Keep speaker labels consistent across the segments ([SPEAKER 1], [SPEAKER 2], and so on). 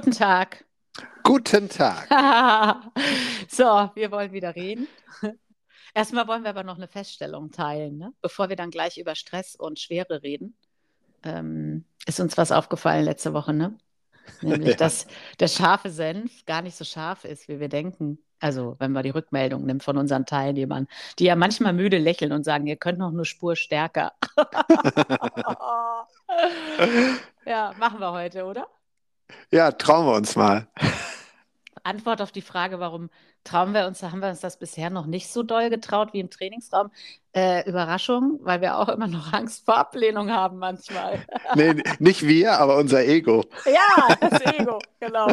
[SPEAKER 1] Guten Tag.
[SPEAKER 2] Guten Tag.
[SPEAKER 1] so, wir wollen wieder reden. Erstmal wollen wir aber noch eine Feststellung teilen, ne? bevor wir dann gleich über Stress und Schwere reden. Ähm, ist uns was aufgefallen letzte Woche, ne? Nämlich, ja. dass der scharfe Senf gar nicht so scharf ist, wie wir denken. Also, wenn man die Rückmeldung nimmt von unseren Teilnehmern, die ja manchmal müde lächeln und sagen, ihr könnt noch eine Spur stärker. ja, machen wir heute, oder?
[SPEAKER 2] Ja, trauen wir uns mal.
[SPEAKER 1] Antwort auf die Frage, warum trauen wir uns, haben wir uns das bisher noch nicht so doll getraut wie im Trainingsraum. Äh, Überraschung, weil wir auch immer noch Angst vor Ablehnung haben manchmal.
[SPEAKER 2] nee, nicht wir, aber unser Ego.
[SPEAKER 1] ja, das Ego, genau.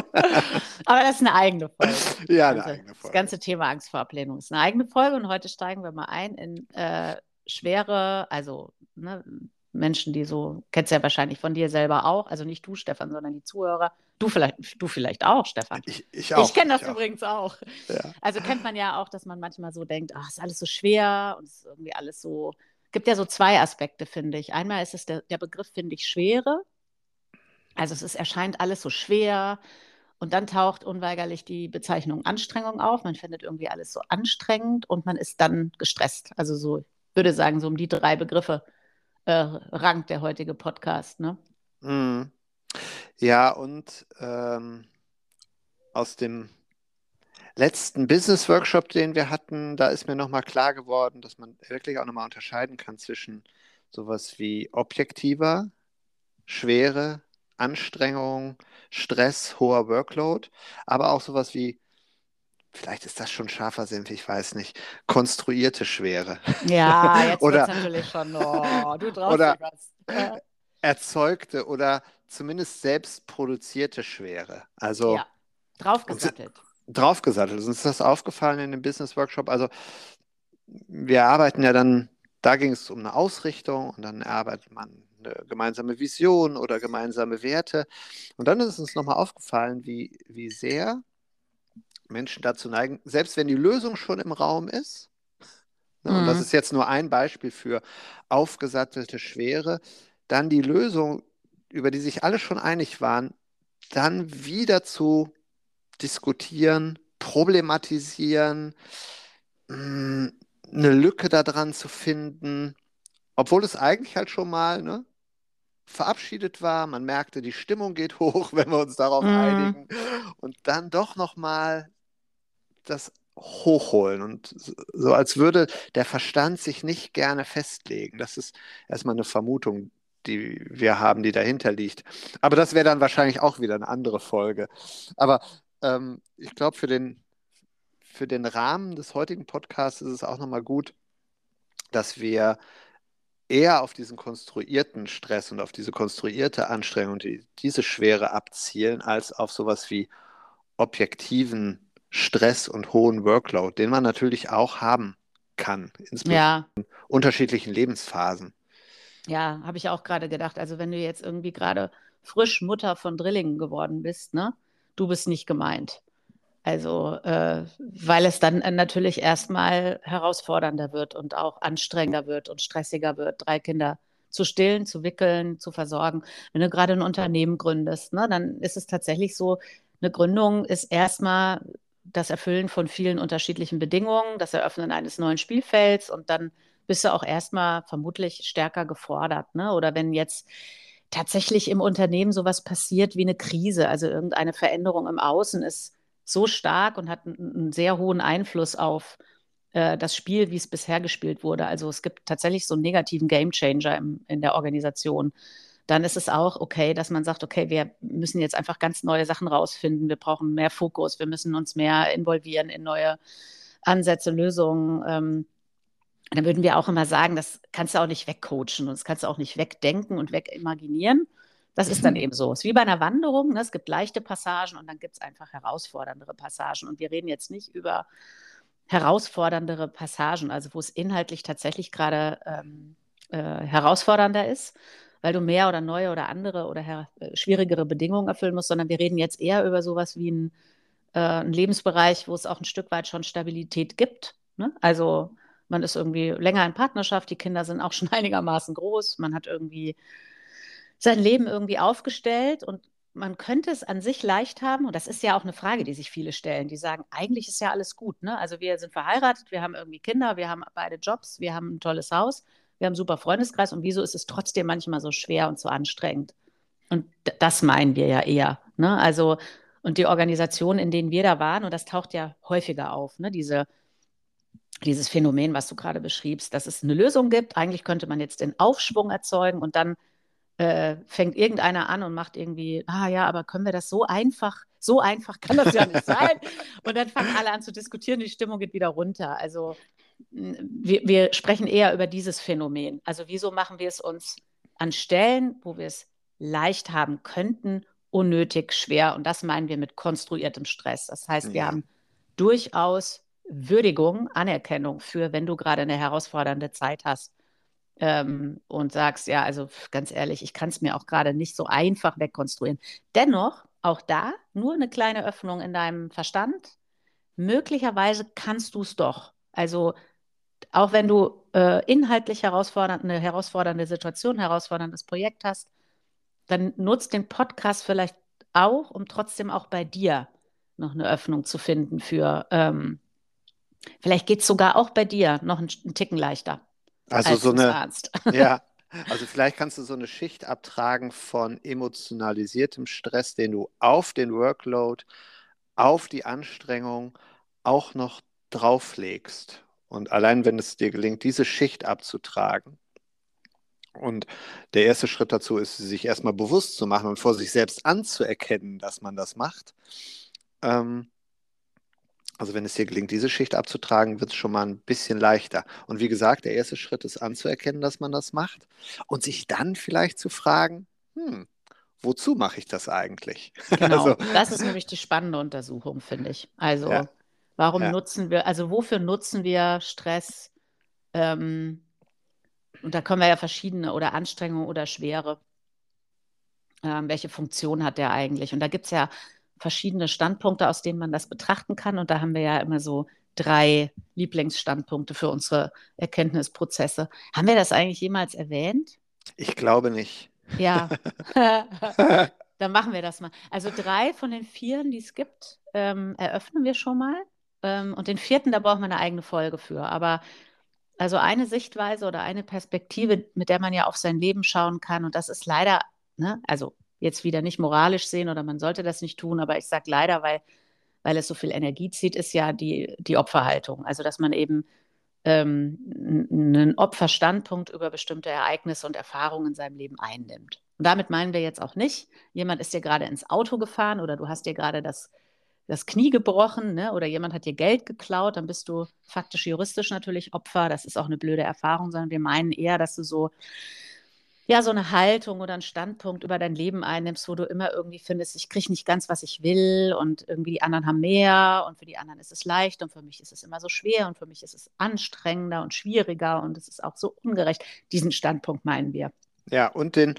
[SPEAKER 1] Aber das ist eine eigene Folge.
[SPEAKER 2] Ja, eine also, eigene Folge.
[SPEAKER 1] Das ganze Thema Angst vor Ablehnung ist eine eigene Folge und heute steigen wir mal ein in äh, schwere, also ne, Menschen, die so, kennst ja wahrscheinlich von dir selber auch, also nicht du, Stefan, sondern die Zuhörer. Du vielleicht, du vielleicht auch, Stefan.
[SPEAKER 2] Ich, ich auch.
[SPEAKER 1] Ich kenne das ich übrigens auch. auch. Ja. Also kennt man ja auch, dass man manchmal so denkt, ach, ist alles so schwer und es ist irgendwie alles so. Gibt ja so zwei Aspekte, finde ich. Einmal ist es der, der Begriff, finde ich, Schwere. Also es ist, erscheint alles so schwer. Und dann taucht unweigerlich die Bezeichnung Anstrengung auf. Man findet irgendwie alles so anstrengend und man ist dann gestresst. Also so, ich würde sagen, so um die drei Begriffe äh, rankt der heutige Podcast. Ne?
[SPEAKER 2] Mm. Ja, und ähm, aus dem letzten Business Workshop, den wir hatten, da ist mir nochmal klar geworden, dass man wirklich auch nochmal unterscheiden kann zwischen sowas wie objektiver, Schwere, Anstrengung, Stress, hoher Workload, aber auch sowas wie vielleicht ist das schon scharfer Senf, ich weiß nicht, konstruierte Schwere.
[SPEAKER 1] Ja, jetzt oder, natürlich schon, oh, du drauf
[SPEAKER 2] oder ja. erzeugte oder zumindest selbst produzierte Schwere. Also ja,
[SPEAKER 1] draufgesattelt.
[SPEAKER 2] Draufgesattelt. Uns ist das aufgefallen in dem Business Workshop. Also wir arbeiten ja dann, da ging es um eine Ausrichtung und dann arbeitet man eine gemeinsame Vision oder gemeinsame Werte. Und dann ist uns nochmal aufgefallen, wie, wie sehr Menschen dazu neigen, selbst wenn die Lösung schon im Raum ist, ne, mhm. und das mhm. ist jetzt nur ein Beispiel für aufgesattelte Schwere, dann die Lösung, über die sich alle schon einig waren, dann wieder zu diskutieren, problematisieren, mm, eine Lücke daran zu finden, obwohl es eigentlich halt schon mal ne, verabschiedet war. Man merkte, die Stimmung geht hoch, wenn wir uns darauf mhm. einigen. Und dann doch nochmal das hochholen und so als würde der Verstand sich nicht gerne festlegen. Das ist erstmal eine Vermutung, die wir haben, die dahinter liegt. Aber das wäre dann wahrscheinlich auch wieder eine andere Folge. Aber ähm, ich glaube, für den, für den Rahmen des heutigen Podcasts ist es auch nochmal gut, dass wir eher auf diesen konstruierten Stress und auf diese konstruierte Anstrengung, die, diese Schwere abzielen, als auf sowas wie objektiven Stress und hohen Workload, den man natürlich auch haben kann, insbesondere ja. in unterschiedlichen Lebensphasen.
[SPEAKER 1] Ja, habe ich auch gerade gedacht. Also wenn du jetzt irgendwie gerade frisch Mutter von Drillingen geworden bist, ne, du bist nicht gemeint. Also, äh, weil es dann natürlich erstmal herausfordernder wird und auch anstrengender wird und stressiger wird, drei Kinder zu stillen, zu wickeln, zu versorgen. Wenn du gerade ein Unternehmen gründest, ne, dann ist es tatsächlich so, eine Gründung ist erstmal das Erfüllen von vielen unterschiedlichen Bedingungen, das Eröffnen eines neuen Spielfelds und dann bist du auch erstmal vermutlich stärker gefordert. Ne? Oder wenn jetzt tatsächlich im Unternehmen sowas passiert wie eine Krise, also irgendeine Veränderung im Außen ist so stark und hat einen, sehr hohen Einfluss auf äh, das Spiel, wie es bisher gespielt wurde. Also es gibt tatsächlich so einen negativen Gamechanger in der Organisation dann ist es auch okay, dass man sagt, okay, wir müssen jetzt einfach ganz neue Sachen rausfinden. Wir brauchen mehr Fokus, wir müssen uns mehr involvieren in neue Ansätze, Lösungen. Ähm, dann würden wir auch immer sagen, das kannst du auch nicht wegcoachen und das kannst du auch nicht wegdenken und wegimaginieren. Das ist dann mhm. eben so. Es ist wie bei einer Wanderung. Ne? Es gibt leichte Passagen und dann gibt es einfach herausforderndere Passagen. Und wir reden jetzt nicht über herausforderndere Passagen, also wo es inhaltlich tatsächlich gerade ähm, äh, herausfordernder ist, weil du mehr oder neue oder andere oder äh, schwierigere Bedingungen erfüllen musst, sondern wir reden jetzt eher über sowas wie ein, äh, einen Lebensbereich, wo es auch ein Stück weit schon Stabilität gibt. Ne? Also man ist irgendwie länger in Partnerschaft, die Kinder sind auch schon einigermaßen groß, man hat irgendwie sein Leben irgendwie aufgestellt und man könnte es an sich leicht haben, und das ist ja auch eine Frage, die sich viele stellen, die sagen, eigentlich ist ja alles gut. Ne? Also wir sind verheiratet, wir haben irgendwie Kinder, wir haben beide Jobs, wir haben ein tolles Haus, wir haben einen super Freundeskreis und wieso ist es trotzdem manchmal so schwer und so anstrengend? Und das meinen wir ja eher. Ne? Also, und die Organisationen, in denen wir da waren, und das taucht ja häufiger auf, ne? Diese, dieses Phänomen, was du gerade beschriebst, dass es eine Lösung gibt. Eigentlich könnte man jetzt den Aufschwung erzeugen und dann äh, fängt irgendeiner an und macht irgendwie, ah ja, aber können wir das so einfach, so einfach kann das ja nicht sein. Und dann fangen alle an zu diskutieren, die Stimmung geht wieder runter. Also wir, wir sprechen eher über dieses Phänomen. Also wieso machen wir es uns an Stellen, wo wir es leicht haben könnten, unnötig schwer? Und das meinen wir mit konstruiertem Stress. Das heißt, wir ja. haben durchaus Würdigung, Anerkennung für, wenn du gerade eine herausfordernde Zeit hast ähm, und sagst, ja, also ganz ehrlich, ich kann es mir auch gerade nicht so einfach wegkonstruieren. Dennoch, auch da, nur eine kleine Öffnung in deinem Verstand. Möglicherweise kannst du es doch. Also auch wenn du äh, inhaltlich herausfordernd, eine herausfordernde Situation, ein herausforderndes Projekt hast, dann nutzt den Podcast vielleicht auch, um trotzdem auch bei dir noch eine Öffnung zu finden für, ähm, vielleicht geht es sogar auch bei dir noch einen, einen Ticken leichter.
[SPEAKER 2] Also so eine, Arzt. ja, also vielleicht kannst du so eine Schicht abtragen von emotionalisiertem Stress, den du auf den Workload, auf die Anstrengung auch noch drauflegst. Und allein wenn es dir gelingt, diese Schicht abzutragen, und der erste Schritt dazu ist, sich erstmal bewusst zu machen und vor sich selbst anzuerkennen, dass man das macht. Ähm, also wenn es dir gelingt, diese Schicht abzutragen, wird es schon mal ein bisschen leichter. Und wie gesagt, der erste Schritt ist anzuerkennen, dass man das macht und sich dann vielleicht zu fragen, hm, wozu mache ich das eigentlich?
[SPEAKER 1] Genau, also, das ist nämlich die spannende Untersuchung, finde ich. Also ja, warum ja. nutzen wir, also wofür nutzen wir Stress? Ähm, und da können wir ja verschiedene oder Anstrengungen oder Schwere. Ähm, welche Funktion hat der eigentlich? Und da gibt es ja verschiedene Standpunkte, aus denen man das betrachten kann. Und da haben wir ja immer so drei Lieblingsstandpunkte für unsere Erkenntnisprozesse. Haben wir das eigentlich jemals erwähnt?
[SPEAKER 2] Ich glaube nicht.
[SPEAKER 1] Ja. Dann machen wir das mal. Also drei von den vieren, die es gibt, ähm, eröffnen wir schon mal. Ähm, und den vierten, da brauchen wir eine eigene Folge für. Aber also eine Sichtweise oder eine Perspektive, mit der man ja auf sein Leben schauen kann. Und das ist leider, ne, also jetzt wieder nicht moralisch sehen oder man sollte das nicht tun, aber ich sage leider, weil, weil es so viel Energie zieht, ist ja die, die Opferhaltung. Also dass man eben ähm, einen Opferstandpunkt über bestimmte Ereignisse und Erfahrungen in seinem Leben einnimmt. Und damit meinen wir jetzt auch nicht, jemand ist dir gerade ins Auto gefahren oder du hast dir gerade das, das Knie gebrochen ne? oder jemand hat dir Geld geklaut, dann bist du faktisch juristisch natürlich Opfer. Das ist auch eine blöde Erfahrung, sondern wir meinen eher, dass du so ja, so eine Haltung oder einen Standpunkt über dein Leben einnimmst, wo du immer irgendwie findest, ich kriege nicht ganz, was ich will und irgendwie die anderen haben mehr und für die anderen ist es leicht und für mich ist es immer so schwer und für mich ist es anstrengender und schwieriger und es ist auch so ungerecht. Diesen Standpunkt meinen wir.
[SPEAKER 2] Ja, und den,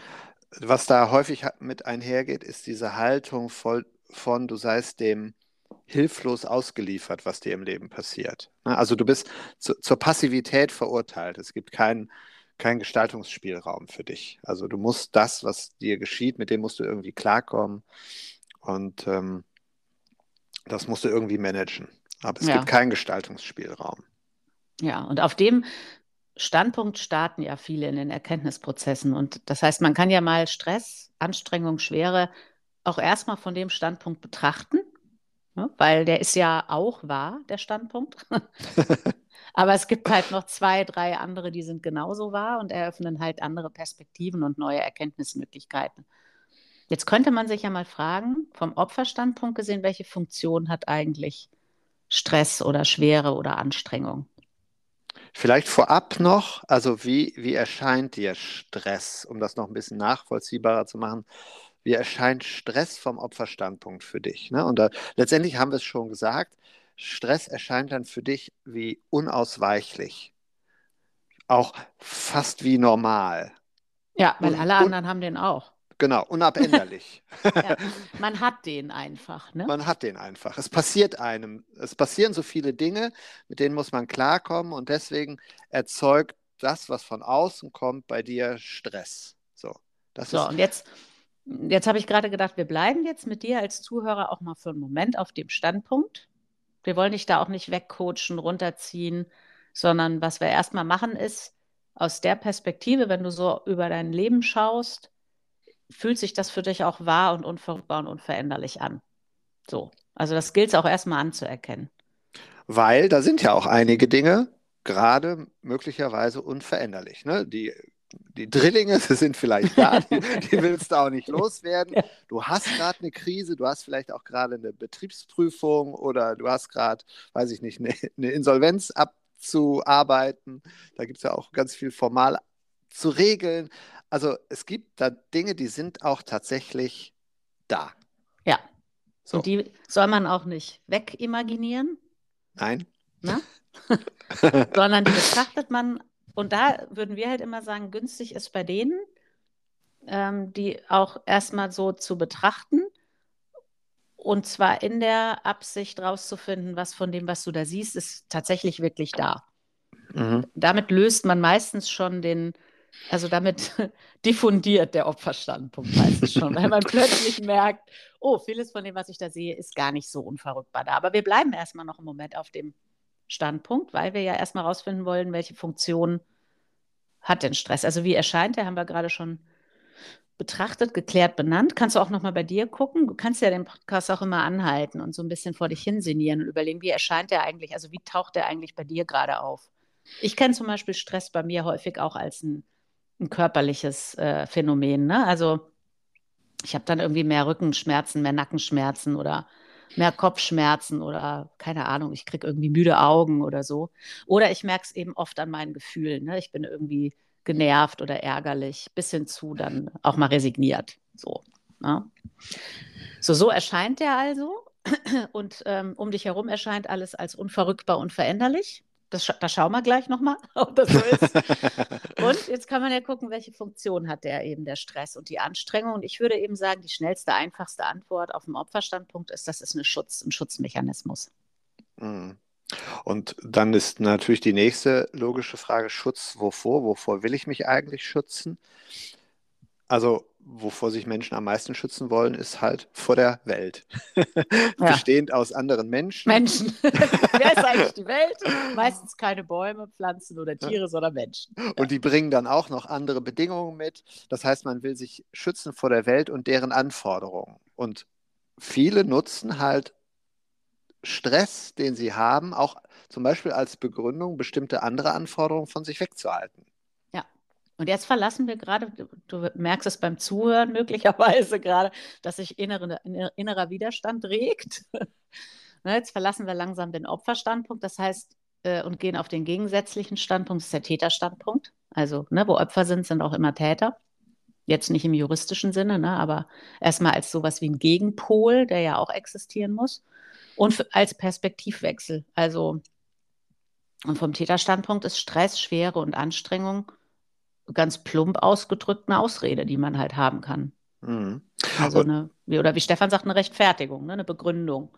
[SPEAKER 2] was da häufig mit einhergeht, ist diese Haltung voll von, du seist dem hilflos ausgeliefert, was dir im Leben passiert. Also du bist zu, zur Passivität verurteilt. Es gibt keinen kein Gestaltungsspielraum für dich. Also du musst das, was dir geschieht, mit dem musst du irgendwie klarkommen und ähm, das musst du irgendwie managen. Aber es ja. gibt keinen Gestaltungsspielraum.
[SPEAKER 1] Ja, und auf dem Standpunkt starten ja viele in den Erkenntnisprozessen. Und das heißt, man kann ja mal Stress, Anstrengung, Schwere auch erstmal von dem Standpunkt betrachten, ne? weil der ist ja auch wahr, der Standpunkt. Aber es gibt halt noch zwei, drei andere, die sind genauso wahr und eröffnen halt andere Perspektiven und neue Erkenntnismöglichkeiten. Jetzt könnte man sich ja mal fragen, vom Opferstandpunkt gesehen, welche Funktion hat eigentlich Stress oder Schwere oder Anstrengung?
[SPEAKER 2] Vielleicht vorab noch, also wie, wie erscheint dir Stress, um das noch ein bisschen nachvollziehbarer zu machen? Wie erscheint Stress vom Opferstandpunkt für dich? Ne? Und da, letztendlich haben wir es schon gesagt, Stress erscheint dann für dich wie unausweichlich. Auch fast wie normal.
[SPEAKER 1] Ja, weil und, alle anderen haben den auch.
[SPEAKER 2] Genau, unabänderlich.
[SPEAKER 1] ja, man hat den einfach. Ne?
[SPEAKER 2] Man hat den einfach. Es passiert einem. Es passieren so viele Dinge, mit denen muss man klarkommen und deswegen erzeugt das, was von außen kommt, bei dir Stress. So,
[SPEAKER 1] das so ist, und jetzt Jetzt habe ich gerade gedacht, wir bleiben jetzt mit dir als Zuhörer auch mal für einen Moment auf dem Standpunkt. Wir wollen dich da auch nicht wegcoachen, runterziehen, sondern was wir erstmal machen ist, aus der Perspektive, wenn du so über dein Leben schaust, fühlt sich das für dich auch wahr und unverrückbar und unveränderlich an. So. Also das gilt es auch erstmal anzuerkennen.
[SPEAKER 2] Weil da sind ja auch einige Dinge, gerade möglicherweise unveränderlich. Ne? Die die Drillinge sind vielleicht da, die, die willst du auch nicht loswerden. Du hast gerade eine Krise, du hast vielleicht auch gerade eine Betriebsprüfung oder du hast gerade, weiß ich nicht, eine, eine Insolvenz abzuarbeiten. Da gibt es ja auch ganz viel formal zu regeln. Also es gibt da Dinge, die sind auch tatsächlich da.
[SPEAKER 1] Ja. So. Und die soll man auch nicht wegimaginieren.
[SPEAKER 2] Nein.
[SPEAKER 1] Sondern die betrachtet man und da würden wir halt immer sagen, günstig ist bei denen, ähm, die auch erstmal so zu betrachten. Und zwar in der Absicht rauszufinden, was von dem, was du da siehst, ist tatsächlich wirklich da. Mhm. Damit löst man meistens schon den, also damit diffundiert der Opferstandpunkt meistens schon, weil man plötzlich merkt, oh, vieles von dem, was ich da sehe, ist gar nicht so unverrückbar da. Aber wir bleiben erstmal noch einen Moment auf dem Standpunkt, weil wir ja erstmal rausfinden wollen, welche Funktion hat denn Stress. Also wie erscheint der, haben wir gerade schon betrachtet, geklärt, benannt. Kannst du auch nochmal bei dir gucken. Du kannst ja den Podcast auch immer anhalten und so ein bisschen vor dich hinsinieren und überlegen, wie erscheint der eigentlich, also wie taucht der eigentlich bei dir gerade auf. Ich kenne zum Beispiel Stress bei mir häufig auch als ein, ein körperliches äh, Phänomen. Ne? Also ich habe dann irgendwie mehr Rückenschmerzen, mehr Nackenschmerzen oder mehr Kopfschmerzen oder keine Ahnung, ich kriege irgendwie müde Augen oder so. Oder ich merke es eben oft an meinen Gefühlen. Ne? Ich bin irgendwie genervt oder ärgerlich, bis hin zu dann auch mal resigniert. So, ne? so, so erscheint der also. Und ähm, um dich herum erscheint alles als unverrückbar und veränderlich. Das, da schauen wir gleich nochmal, ob das so ist. und jetzt kann man ja gucken, welche Funktion hat der eben der Stress und die Anstrengung. Und ich würde eben sagen, die schnellste, einfachste Antwort auf dem Opferstandpunkt ist, das ist eine Schutz, ein Schutzmechanismus.
[SPEAKER 2] Mhm. Und dann ist natürlich die nächste logische Frage, Schutz wovor? Wovor will ich mich eigentlich schützen? Also wovor sich Menschen am meisten schützen wollen, ist halt vor der Welt. Ja. Bestehend aus anderen Menschen.
[SPEAKER 1] Menschen. Wer ist eigentlich die Welt? Meistens keine Bäume, Pflanzen oder Tiere, ja. sondern Menschen.
[SPEAKER 2] Und die bringen dann auch noch andere Bedingungen mit. Das heißt, man will sich schützen vor der Welt und deren Anforderungen. Und viele nutzen halt Stress, den sie haben, auch zum Beispiel als Begründung, bestimmte andere Anforderungen von sich wegzuhalten.
[SPEAKER 1] Und jetzt verlassen wir gerade, du merkst es beim Zuhören möglicherweise gerade, dass sich innere, innerer Widerstand regt. Ne, jetzt verlassen wir langsam den Opferstandpunkt, das heißt, äh, und gehen auf den gegensätzlichen Standpunkt, das ist der Täterstandpunkt. Also, ne, wo Opfer sind, sind auch immer Täter. Jetzt nicht im juristischen Sinne, ne, aber erstmal als sowas wie ein Gegenpol, der ja auch existieren muss. Und für, als Perspektivwechsel. Also, und vom Täterstandpunkt ist Stress, Schwere und Anstrengung ganz plump ausgedrückt eine Ausrede, die man halt haben kann. Mhm. Also eine, wie, oder wie Stefan sagt, eine Rechtfertigung, ne, eine Begründung.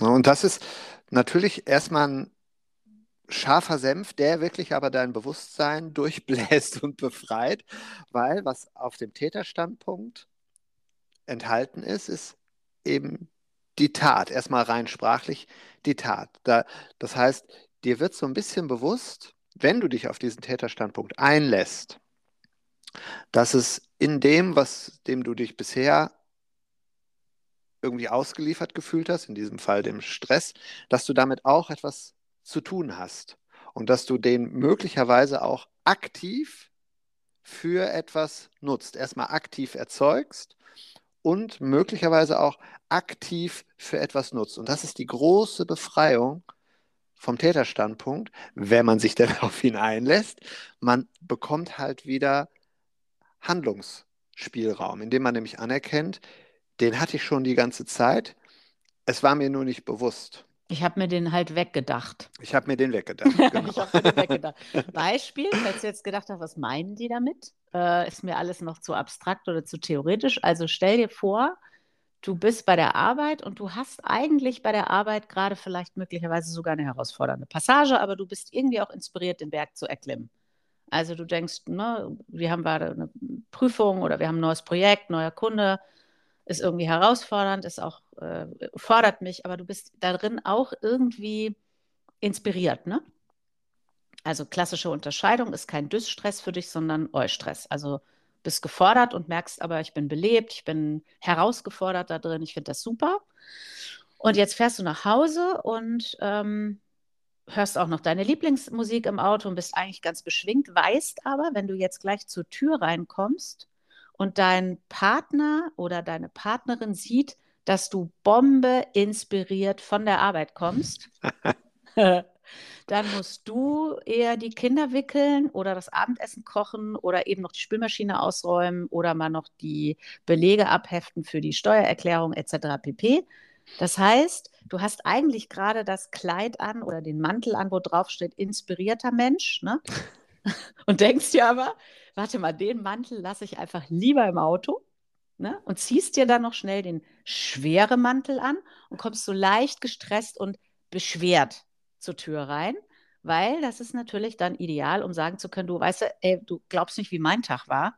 [SPEAKER 2] Und das ist natürlich erstmal ein scharfer Senf, der wirklich aber dein Bewusstsein durchbläst und befreit, weil was auf dem Täterstandpunkt enthalten ist, ist eben die Tat. Erstmal rein sprachlich die Tat. Da, das heißt, dir wird so ein bisschen bewusst, wenn du dich auf diesen Täterstandpunkt einlässt, dass es in dem, was dem du dich bisher irgendwie ausgeliefert gefühlt hast, in diesem Fall dem Stress, dass du damit auch etwas zu tun hast und dass du den möglicherweise auch aktiv für etwas nutzt. Erstmal aktiv erzeugst und möglicherweise auch aktiv für etwas nutzt. Und das ist die große Befreiung vom Täterstandpunkt, wenn man sich denn auf ihn einlässt, man bekommt halt wieder Handlungsspielraum, indem man nämlich anerkennt, den hatte ich schon die ganze Zeit, es war mir nur nicht bewusst.
[SPEAKER 1] Ich habe mir den halt weggedacht.
[SPEAKER 2] Ich habe mir den weggedacht.
[SPEAKER 1] Genau. ich habe mir den weggedacht. Beispiel, falls du jetzt gedacht hast, was meinen die damit? Äh, ist mir alles noch zu abstrakt oder zu theoretisch. Also stell dir vor, du bist bei der Arbeit und du hast eigentlich bei der Arbeit gerade vielleicht möglicherweise sogar eine herausfordernde Passage, aber du bist irgendwie auch inspiriert, den Berg zu erklimmen. Also du denkst, ne, wir haben gerade eine Prüfung oder wir haben ein neues Projekt, neuer Kunde, ist irgendwie herausfordernd, ist auch, äh, fordert mich, aber du bist darin auch irgendwie inspiriert, ne? Also klassische Unterscheidung ist kein Dysstress für dich, sondern Eustress. Also bist gefordert und merkst aber, ich bin belebt, ich bin herausgefordert da drin, ich finde das super. Und jetzt fährst du nach Hause und ähm, hörst auch noch deine Lieblingsmusik im Auto und bist eigentlich ganz beschwingt, weißt aber, wenn du jetzt gleich zur Tür reinkommst und dein Partner oder deine Partnerin sieht, dass du Bombe inspiriert von der Arbeit kommst, dann musst du eher die Kinder wickeln oder das Abendessen kochen oder eben noch die Spülmaschine ausräumen oder mal noch die Belege abheften für die Steuererklärung etc. pp. Das heißt, du hast eigentlich gerade das Kleid an oder den Mantel an, wo drauf steht, inspirierter Mensch, ne? Und denkst dir aber, warte mal, den Mantel lasse ich einfach lieber im Auto. Ne? Und ziehst dir dann noch schnell den schweren Mantel an und kommst so leicht gestresst und beschwert zur Tür rein, weil das ist natürlich dann ideal, um sagen zu können, du weißt, ey, du glaubst nicht, wie mein Tag war.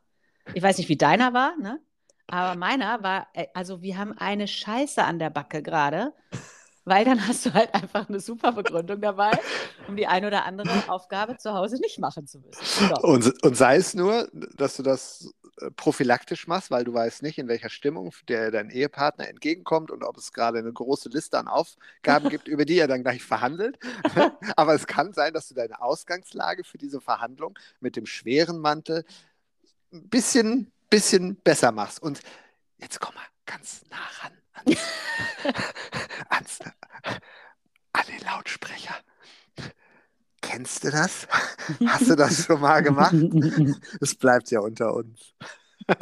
[SPEAKER 1] Ich weiß nicht, wie deiner war, ne? Aber meiner war, also wir haben eine Scheiße an der Backe gerade, weil dann hast du halt einfach eine super Begründung dabei, um die eine oder andere Aufgabe zu Hause nicht machen zu müssen.
[SPEAKER 2] So. Und, und sei es nur, dass du das prophylaktisch machst, weil du weißt nicht, in welcher Stimmung der dein Ehepartner entgegenkommt und ob es gerade eine große Liste an Aufgaben gibt, über die er dann gleich verhandelt. Aber es kann sein, dass du deine Ausgangslage für diese Verhandlung mit dem schweren Mantel ein bisschen bisschen besser machst. Und jetzt komm mal ganz nah ran ans, ans, an den Lautsprecher. Kennst du das? Hast du das schon mal gemacht? Es bleibt ja unter uns.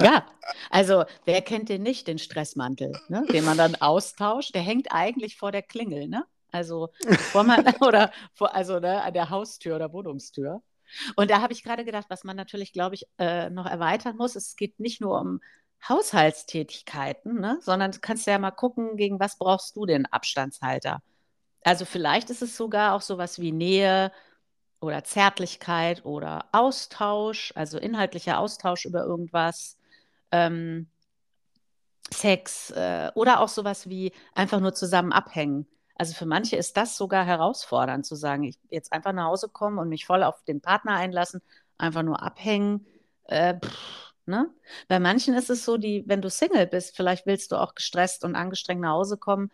[SPEAKER 1] Ja, also wer kennt den nicht, den Stressmantel, ne? den man dann austauscht? Der hängt eigentlich vor der Klingel, ne? Also vor man, oder vor, also ne, an der Haustür oder Wohnungstür. Und da habe ich gerade gedacht, was man natürlich, glaube ich, äh, noch erweitern muss, es geht nicht nur um Haushaltstätigkeiten, ne, sondern du kannst ja mal gucken, gegen was brauchst du den Abstandshalter. Also vielleicht ist es sogar auch sowas wie Nähe oder Zärtlichkeit oder Austausch, also inhaltlicher Austausch über irgendwas, ähm, Sex äh, oder auch sowas wie einfach nur zusammen abhängen. Also für manche ist das sogar herausfordernd, zu sagen, ich jetzt einfach nach Hause kommen und mich voll auf den Partner einlassen, einfach nur abhängen. Äh, pff, ne? Bei manchen ist es so, die, wenn du Single bist, vielleicht willst du auch gestresst und angestrengt nach Hause kommen,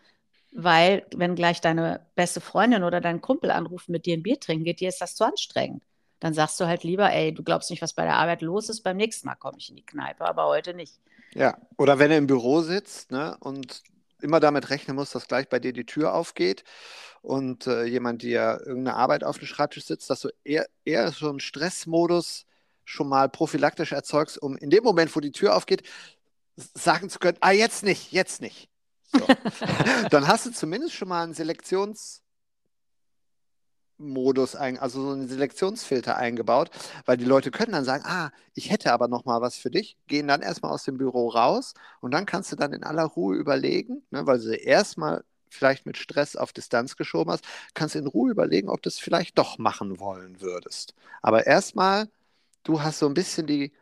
[SPEAKER 1] weil wenn gleich deine beste Freundin oder dein Kumpel anruft, mit dir ein Bier trinken geht, dir ist das zu anstrengend. Dann sagst du halt lieber, ey, du glaubst nicht, was bei der Arbeit los ist, beim nächsten Mal komme ich in die Kneipe, aber heute nicht.
[SPEAKER 2] Ja, oder wenn er im Büro sitzt ne, und immer damit rechnen muss, dass gleich bei dir die Tür aufgeht und äh, jemand dir irgendeine Arbeit auf dem Schreibtisch sitzt, dass du eher, eher so einen Stressmodus schon mal prophylaktisch erzeugst, um in dem Moment, wo die Tür aufgeht, sagen zu können, ah, jetzt nicht, jetzt nicht. So. Dann hast du zumindest schon mal einen Selektions- Modus, ein, also so einen Selektionsfilter eingebaut, weil die Leute können dann sagen, ah, ich hätte aber noch mal was für dich, gehen dann erstmal aus dem Büro raus und dann kannst du dann in aller Ruhe überlegen, ne, weil du sie erstmal vielleicht mit Stress auf Distanz geschoben hast, kannst du in Ruhe überlegen, ob du es vielleicht doch machen wollen würdest. Aber erstmal, du hast so ein bisschen die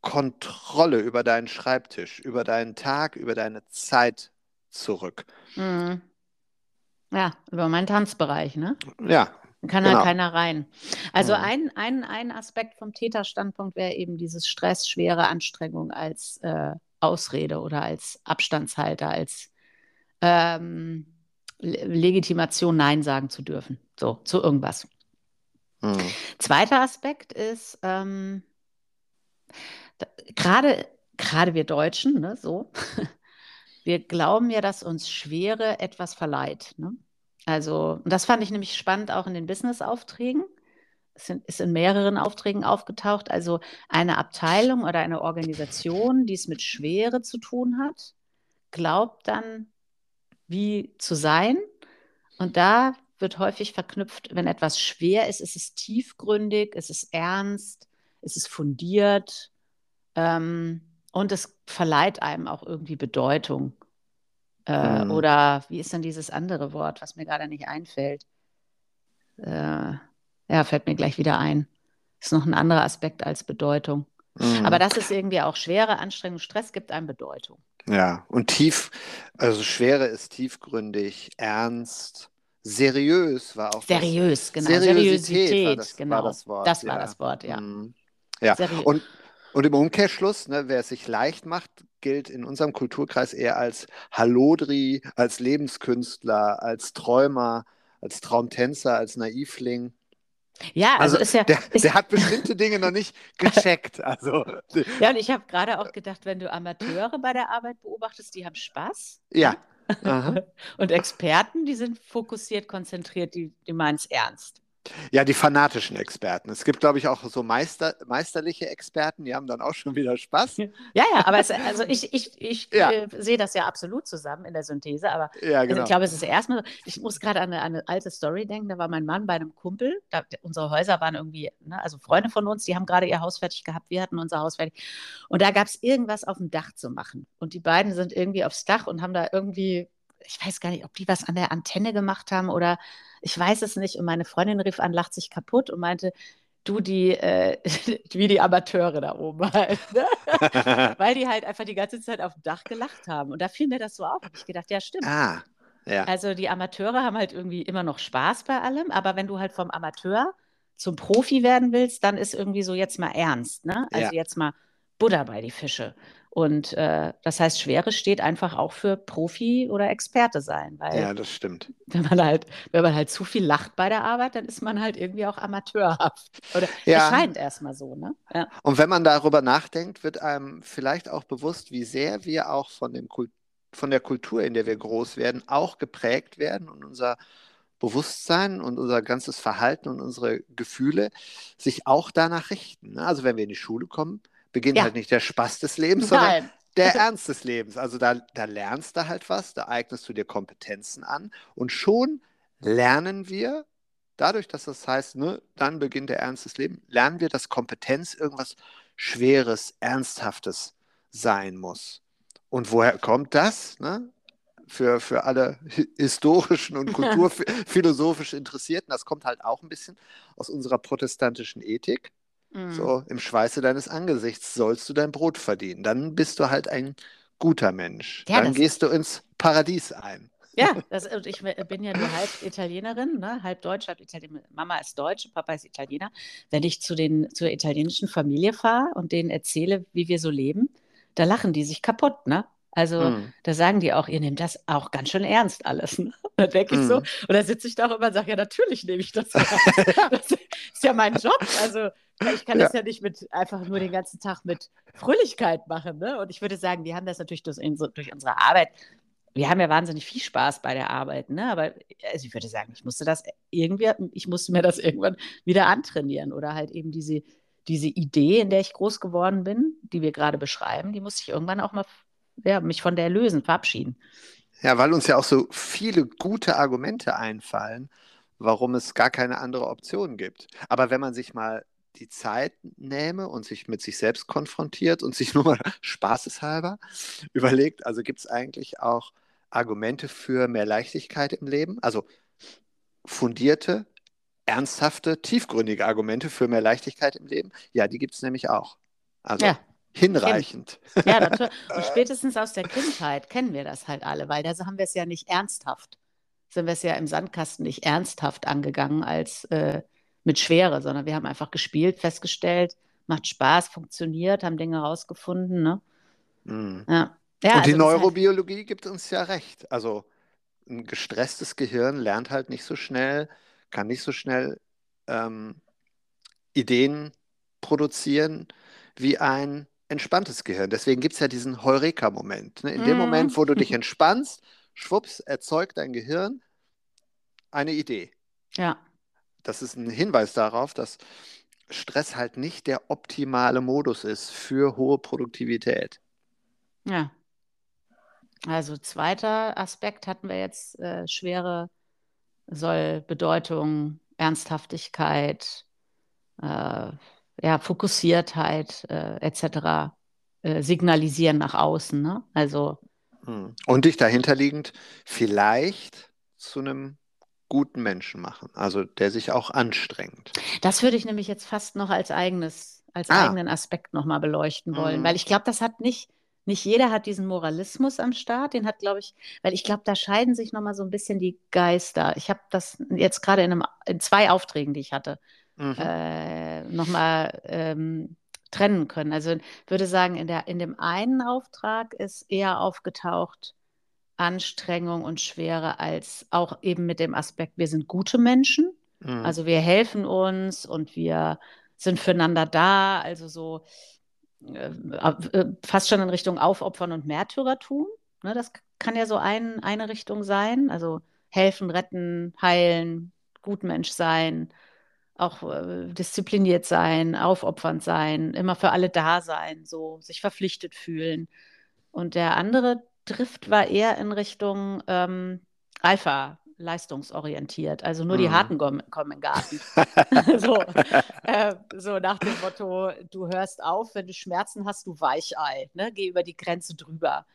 [SPEAKER 2] Kontrolle über deinen Schreibtisch, über deinen Tag, über deine Zeit zurück.
[SPEAKER 1] Mhm. Ja, über meinen Tanzbereich, ne?
[SPEAKER 2] Ja.
[SPEAKER 1] Kann genau. halt keiner rein. Also mhm. ein, ein, ein Aspekt vom Täterstandpunkt wäre eben dieses Stress, schwere Anstrengung als äh, Ausrede oder als Abstandshalter, als ähm, Legitimation, Nein sagen zu dürfen. So, zu irgendwas. Mhm. Zweiter Aspekt ist, ähm, gerade wir Deutschen, ne, so, wir glauben ja, dass uns Schwere etwas verleiht. Ne? Also, und das fand ich nämlich spannend auch in den Business-Aufträgen. Es ist in mehreren Aufträgen aufgetaucht. Also eine Abteilung oder eine Organisation, die es mit Schwere zu tun hat, glaubt dann, wie zu sein. Und da wird häufig verknüpft, wenn etwas schwer ist, ist es tiefgründig, ist es ernst, ist es fundiert. Ähm, und es verleiht einem auch irgendwie Bedeutung. Äh, mhm. Oder wie ist denn dieses andere Wort, was mir gerade nicht einfällt? Äh, ja, fällt mir gleich wieder ein. Ist noch ein anderer Aspekt als Bedeutung. Mhm. Aber das ist irgendwie auch Schwere, Anstrengung, Stress gibt einem Bedeutung.
[SPEAKER 2] Ja, und tief, also Schwere ist tiefgründig, ernst, seriös war auch
[SPEAKER 1] seriös,
[SPEAKER 2] das.
[SPEAKER 1] genau.
[SPEAKER 2] Seriosität,
[SPEAKER 1] Seriosität,
[SPEAKER 2] war das,
[SPEAKER 1] genau.
[SPEAKER 2] War das Wort.
[SPEAKER 1] Das war
[SPEAKER 2] ja.
[SPEAKER 1] das Wort, ja.
[SPEAKER 2] Mhm. Ja,
[SPEAKER 1] Seriös.
[SPEAKER 2] und, und im Umkehrschluss, ne, wer es sich leicht macht, gilt in unserem Kulturkreis eher als Hallodri, als Lebenskünstler, als Träumer, als Traumtänzer, als Naivling.
[SPEAKER 1] Ja, also,
[SPEAKER 2] Also
[SPEAKER 1] ist ja.
[SPEAKER 2] der,
[SPEAKER 1] ist,
[SPEAKER 2] der hat bestimmte Dinge noch nicht gecheckt. Also
[SPEAKER 1] ja, und ich habe gerade auch gedacht, wenn du Amateure bei der Arbeit beobachtest, die haben Spaß.
[SPEAKER 2] ja. Aha.
[SPEAKER 1] Und Experten, die sind fokussiert, konzentriert, die, die meinen es ernst.
[SPEAKER 2] Ja, die fanatischen Experten. Es gibt, glaube ich, auch so Meister, meisterliche Experten, die haben dann auch schon wieder Spaß.
[SPEAKER 1] Ja, ja, aber es, also ich, ich, ich
[SPEAKER 2] Ja.
[SPEAKER 1] äh, sehe das ja absolut zusammen in der Synthese, aber
[SPEAKER 2] Ja,
[SPEAKER 1] Also
[SPEAKER 2] genau.
[SPEAKER 1] ich glaube, es ist erstmal, ich muss gerade an eine, an eine alte Story denken. Da war mein Mann bei einem Kumpel. Da, unsere Häuser waren irgendwie, ne, also Freunde von uns, die haben gerade ihr Haus fertig gehabt. Wir hatten unser Haus fertig. Und da gab es irgendwas auf dem Dach zu machen. Und die beiden sind irgendwie aufs Dach und haben da irgendwie, ich weiß gar nicht, ob die was an der Antenne gemacht haben oder ich weiß es nicht. Und meine Freundin rief an, lacht sich kaputt und meinte, du, die, äh, wie die Amateure da oben halt. Ne? Weil die halt einfach die ganze Zeit auf dem Dach gelacht haben. Und da fiel mir das so auf. Ich gedacht, ja, stimmt.
[SPEAKER 2] ah, ja.
[SPEAKER 1] Also die Amateure haben halt irgendwie immer noch Spaß bei allem, aber wenn du halt vom Amateur zum Profi werden willst, dann ist irgendwie so jetzt mal ernst, ne? Also
[SPEAKER 2] Ja.
[SPEAKER 1] jetzt mal Buddha bei die Fische. Und äh, das heißt, Schwere steht einfach auch für Profi oder Experte sein, weil
[SPEAKER 2] Ja, das stimmt.
[SPEAKER 1] wenn man halt, wenn man halt zu viel lacht bei der Arbeit, dann ist man halt irgendwie auch amateurhaft. Oder
[SPEAKER 2] Ja.
[SPEAKER 1] erscheint erstmal so, ne? Ja.
[SPEAKER 2] Und wenn man darüber nachdenkt, wird einem vielleicht auch bewusst, wie sehr wir auch von, dem Kult von der Kultur, in der wir groß werden, auch geprägt werden und unser Bewusstsein und unser ganzes Verhalten und unsere Gefühle sich auch danach richten. ne? Also wenn wir in die Schule kommen, beginnt
[SPEAKER 1] Ja.
[SPEAKER 2] halt nicht der Spaß des Lebens, sondern
[SPEAKER 1] Nein.
[SPEAKER 2] der Ernst des Lebens. Also da, da lernst du halt was, da eignest du dir Kompetenzen an und schon lernen wir, dadurch, dass das heißt, ne, dann beginnt der Ernst des Lebens, lernen wir, dass Kompetenz irgendwas Schweres, Ernsthaftes sein muss. Und woher kommt das? Ne? Für, für alle hi- historischen und kulturphilosophisch Interessierten, das kommt halt auch ein bisschen aus unserer protestantischen Ethik.
[SPEAKER 1] Mhm.
[SPEAKER 2] So, im Schweiße deines Angesichts sollst du dein Brot verdienen. Dann bist du halt ein guter Mensch.
[SPEAKER 1] Ja,
[SPEAKER 2] Dann gehst du ins Paradies ein.
[SPEAKER 1] Ja, das, und ich bin ja nur halb Italienerin, ne? halb Deutsch, halb Italienerin. Mama ist Deutsch, Papa ist Italiener. Wenn ich zu den, zur italienischen Familie fahre und denen erzähle, wie wir so leben, da lachen die sich kaputt, ne? Also
[SPEAKER 2] Hm.
[SPEAKER 1] da sagen die auch, ihr nehmt das auch ganz schön ernst alles. Ne? Da denke ich so,
[SPEAKER 2] Mhm.
[SPEAKER 1] und da sitze ich da auch immer und sage, ja, natürlich nehme ich das. Das ist ja mein Job. Also ich kann das ja nicht mit einfach nur den ganzen Tag mit Fröhlichkeit machen. Ne? Und ich würde sagen, wir haben das natürlich durch unsere, durch unsere Arbeit wir haben ja wahnsinnig viel Spaß bei der Arbeit, ne? Aber also ich würde sagen, ich musste das irgendwie, ich musste mir das irgendwann wieder antrainieren oder halt eben diese, diese Idee, in der ich groß geworden bin, die wir gerade beschreiben, die musste ich irgendwann auch mal ja, mich von der lösen, verabschieden.
[SPEAKER 2] Ja, weil uns ja auch so viele gute Argumente einfallen, warum es gar keine andere Option gibt. Aber wenn man sich mal die Zeit nähme und sich mit sich selbst konfrontiert und sich nur mal spaßeshalber überlegt, also gibt es eigentlich auch Argumente für mehr Leichtigkeit im Leben? Also fundierte, ernsthafte, tiefgründige Argumente für mehr Leichtigkeit im Leben? Ja, die gibt es nämlich auch. Also
[SPEAKER 1] Ja.
[SPEAKER 2] Hinreichend.
[SPEAKER 1] Ja, natürlich. Und spätestens aus der Kindheit kennen wir das halt alle, weil da haben wir es ja nicht ernsthaft. Sind wir es ja im Sandkasten nicht ernsthaft angegangen als äh, mit Schwere, sondern wir haben einfach gespielt, festgestellt, macht Spaß, funktioniert, haben Dinge rausgefunden. Ne?
[SPEAKER 2] Mhm.
[SPEAKER 1] Ja. Ja,
[SPEAKER 2] Und die
[SPEAKER 1] also halt,
[SPEAKER 2] Neurobiologie gibt uns ja recht. Also ein gestresstes Gehirn lernt halt nicht so schnell, kann nicht so schnell ähm, Ideen produzieren wie ein entspanntes Gehirn. Deswegen gibt es ja diesen Heureka-Moment. Ne? In dem
[SPEAKER 1] Mhm.
[SPEAKER 2] Moment, wo du dich entspannst, schwupps, erzeugt dein Gehirn eine Idee.
[SPEAKER 1] ja,
[SPEAKER 2] Das ist ein Hinweis darauf, dass Stress halt nicht der optimale Modus ist für hohe Produktivität.
[SPEAKER 1] ja. Also zweiter Aspekt hatten wir jetzt, äh, Schwere soll Bedeutung, Ernsthaftigkeit, äh, ja, Fokussiertheit äh, etc. Äh, signalisieren nach außen. Ne? Also
[SPEAKER 2] Hm. Und dich dahinterliegend vielleicht zu einem guten Menschen machen, also der sich auch anstrengt.
[SPEAKER 1] Das würde ich nämlich jetzt fast noch als eigenes als
[SPEAKER 2] Ah.
[SPEAKER 1] eigenen Aspekt nochmal beleuchten wollen.
[SPEAKER 2] Mhm.
[SPEAKER 1] Weil ich glaube, das hat nicht, nicht jeder hat diesen Moralismus am Start. Den hat, glaube ich, weil ich glaube, da scheiden sich nochmal so ein bisschen die Geister. Ich habe das jetzt gerade in, einem, in zwei Aufträgen, die ich hatte,
[SPEAKER 2] Mhm.
[SPEAKER 1] äh, nochmal ähm, trennen können. Also ich würde sagen, in, der, in dem einen Auftrag ist eher aufgetaucht Anstrengung und Schwere als auch eben mit dem Aspekt, wir sind gute Menschen.
[SPEAKER 2] Mhm.
[SPEAKER 1] Also wir helfen uns und wir sind füreinander da, also so äh, äh, fast schon in Richtung Aufopfern und Märtyrertum. Ne, das kann ja so ein, eine Richtung sein. Also helfen, retten, heilen, Gutmensch sein, auch äh, diszipliniert sein, aufopfernd sein, immer für alle da sein, so sich verpflichtet fühlen. Und der andere Drift war eher in Richtung ähm, Alpha, leistungsorientiert. Also nur die
[SPEAKER 2] Mhm.
[SPEAKER 1] Harten kommen, kommen in den Garten. so, äh, so nach dem Motto, du hörst auf, wenn du Schmerzen hast, du Weichei. Ne? Geh über die Grenze drüber.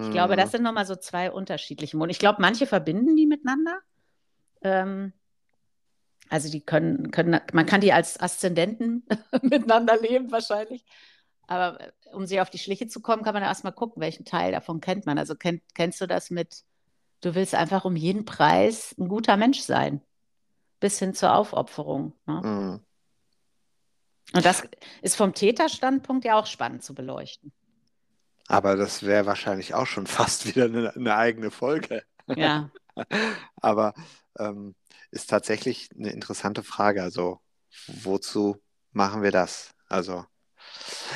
[SPEAKER 1] Ich glaube, das
[SPEAKER 2] Mhm.
[SPEAKER 1] sind nochmal so zwei unterschiedliche Modi. Ich glaube, manche verbinden die miteinander. Ähm, also die können, können, man kann die als Aszendenten miteinander leben wahrscheinlich. Aber äh, um sie auf die Schliche zu kommen, kann man ja erstmal gucken, welchen Teil davon kennt man. Also kenn, kennst du das mit, du willst einfach um jeden Preis ein guter Mensch sein, bis hin zur Aufopferung. Ne?
[SPEAKER 2] Mhm.
[SPEAKER 1] Und das ist vom Täterstandpunkt ja auch spannend zu beleuchten.
[SPEAKER 2] Aber das wäre wahrscheinlich auch schon fast wieder eine, eine eigene Folge.
[SPEAKER 1] Ja,
[SPEAKER 2] Aber ähm, ist tatsächlich eine interessante Frage. Also, wozu machen wir das? Also,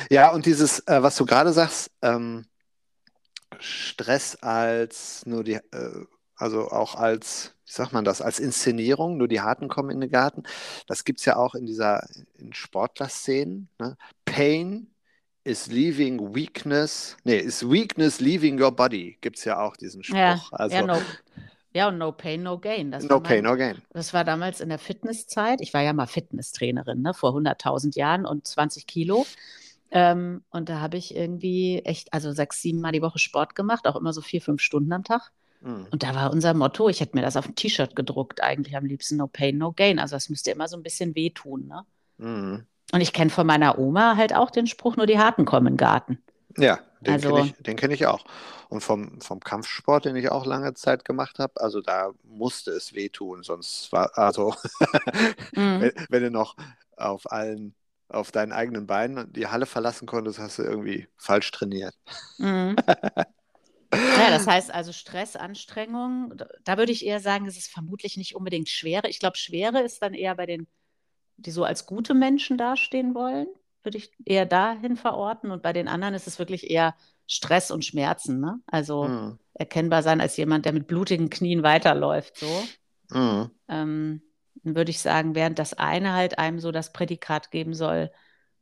[SPEAKER 2] ja, und dieses, äh, was du gerade sagst, ähm, Stress als nur die, äh, also auch als, wie sagt man das, als Inszenierung, nur die Harten kommen in den Garten. Das gibt es ja auch in dieser, in Sportlerszenen. Ne? Pain is leaving weakness, nee, is weakness leaving your body, gibt es ja auch diesen Spruch.
[SPEAKER 1] ja,
[SPEAKER 2] Also,
[SPEAKER 1] ja, no, ja, und no pain, no gain. Das
[SPEAKER 2] no
[SPEAKER 1] war mein,
[SPEAKER 2] pain, no gain.
[SPEAKER 1] Das war damals in der Fitnesszeit. Ich war ja mal Fitnesstrainerin, ne, vor 100.000 Jahren und 20 Kilo. Ähm, und da habe ich irgendwie echt, also sechs, sieben Mal die Woche Sport gemacht, auch immer so vier, fünf Stunden am Tag.
[SPEAKER 2] Mhm.
[SPEAKER 1] Und da war unser Motto, ich hätte mir das auf ein T-Shirt gedruckt, eigentlich am liebsten No Pain, No Gain. Also das müsste immer so ein bisschen wehtun. Ne?
[SPEAKER 2] Mhm.
[SPEAKER 1] Und ich kenne von meiner Oma halt auch den Spruch, nur die Harten kommen in den Garten.
[SPEAKER 2] Ja, den
[SPEAKER 1] Also-
[SPEAKER 2] kenne ich, den kenn ich auch. Und vom, vom Kampfsport, den ich auch lange Zeit gemacht habe, also da musste es wehtun, sonst war, also
[SPEAKER 1] Mhm.
[SPEAKER 2] wenn, wenn du noch auf allen, auf deinen eigenen Beinen die Halle verlassen konntest, hast du irgendwie falsch trainiert.
[SPEAKER 1] Mhm. Ja, das heißt also Stress, Anstrengung, da, da würde ich eher sagen, es ist vermutlich nicht unbedingt Schwere. Ich glaube, Schwere ist dann eher bei den, die so als gute Menschen dastehen wollen, würde ich eher dahin verorten. Und bei den anderen ist es wirklich eher Stress und Schmerzen, ne? Also
[SPEAKER 2] Mhm.
[SPEAKER 1] erkennbar sein als jemand, der mit blutigen Knien weiterläuft, so.
[SPEAKER 2] Mhm.
[SPEAKER 1] Ähm, dann würde ich sagen, während das eine halt einem so das Prädikat geben soll,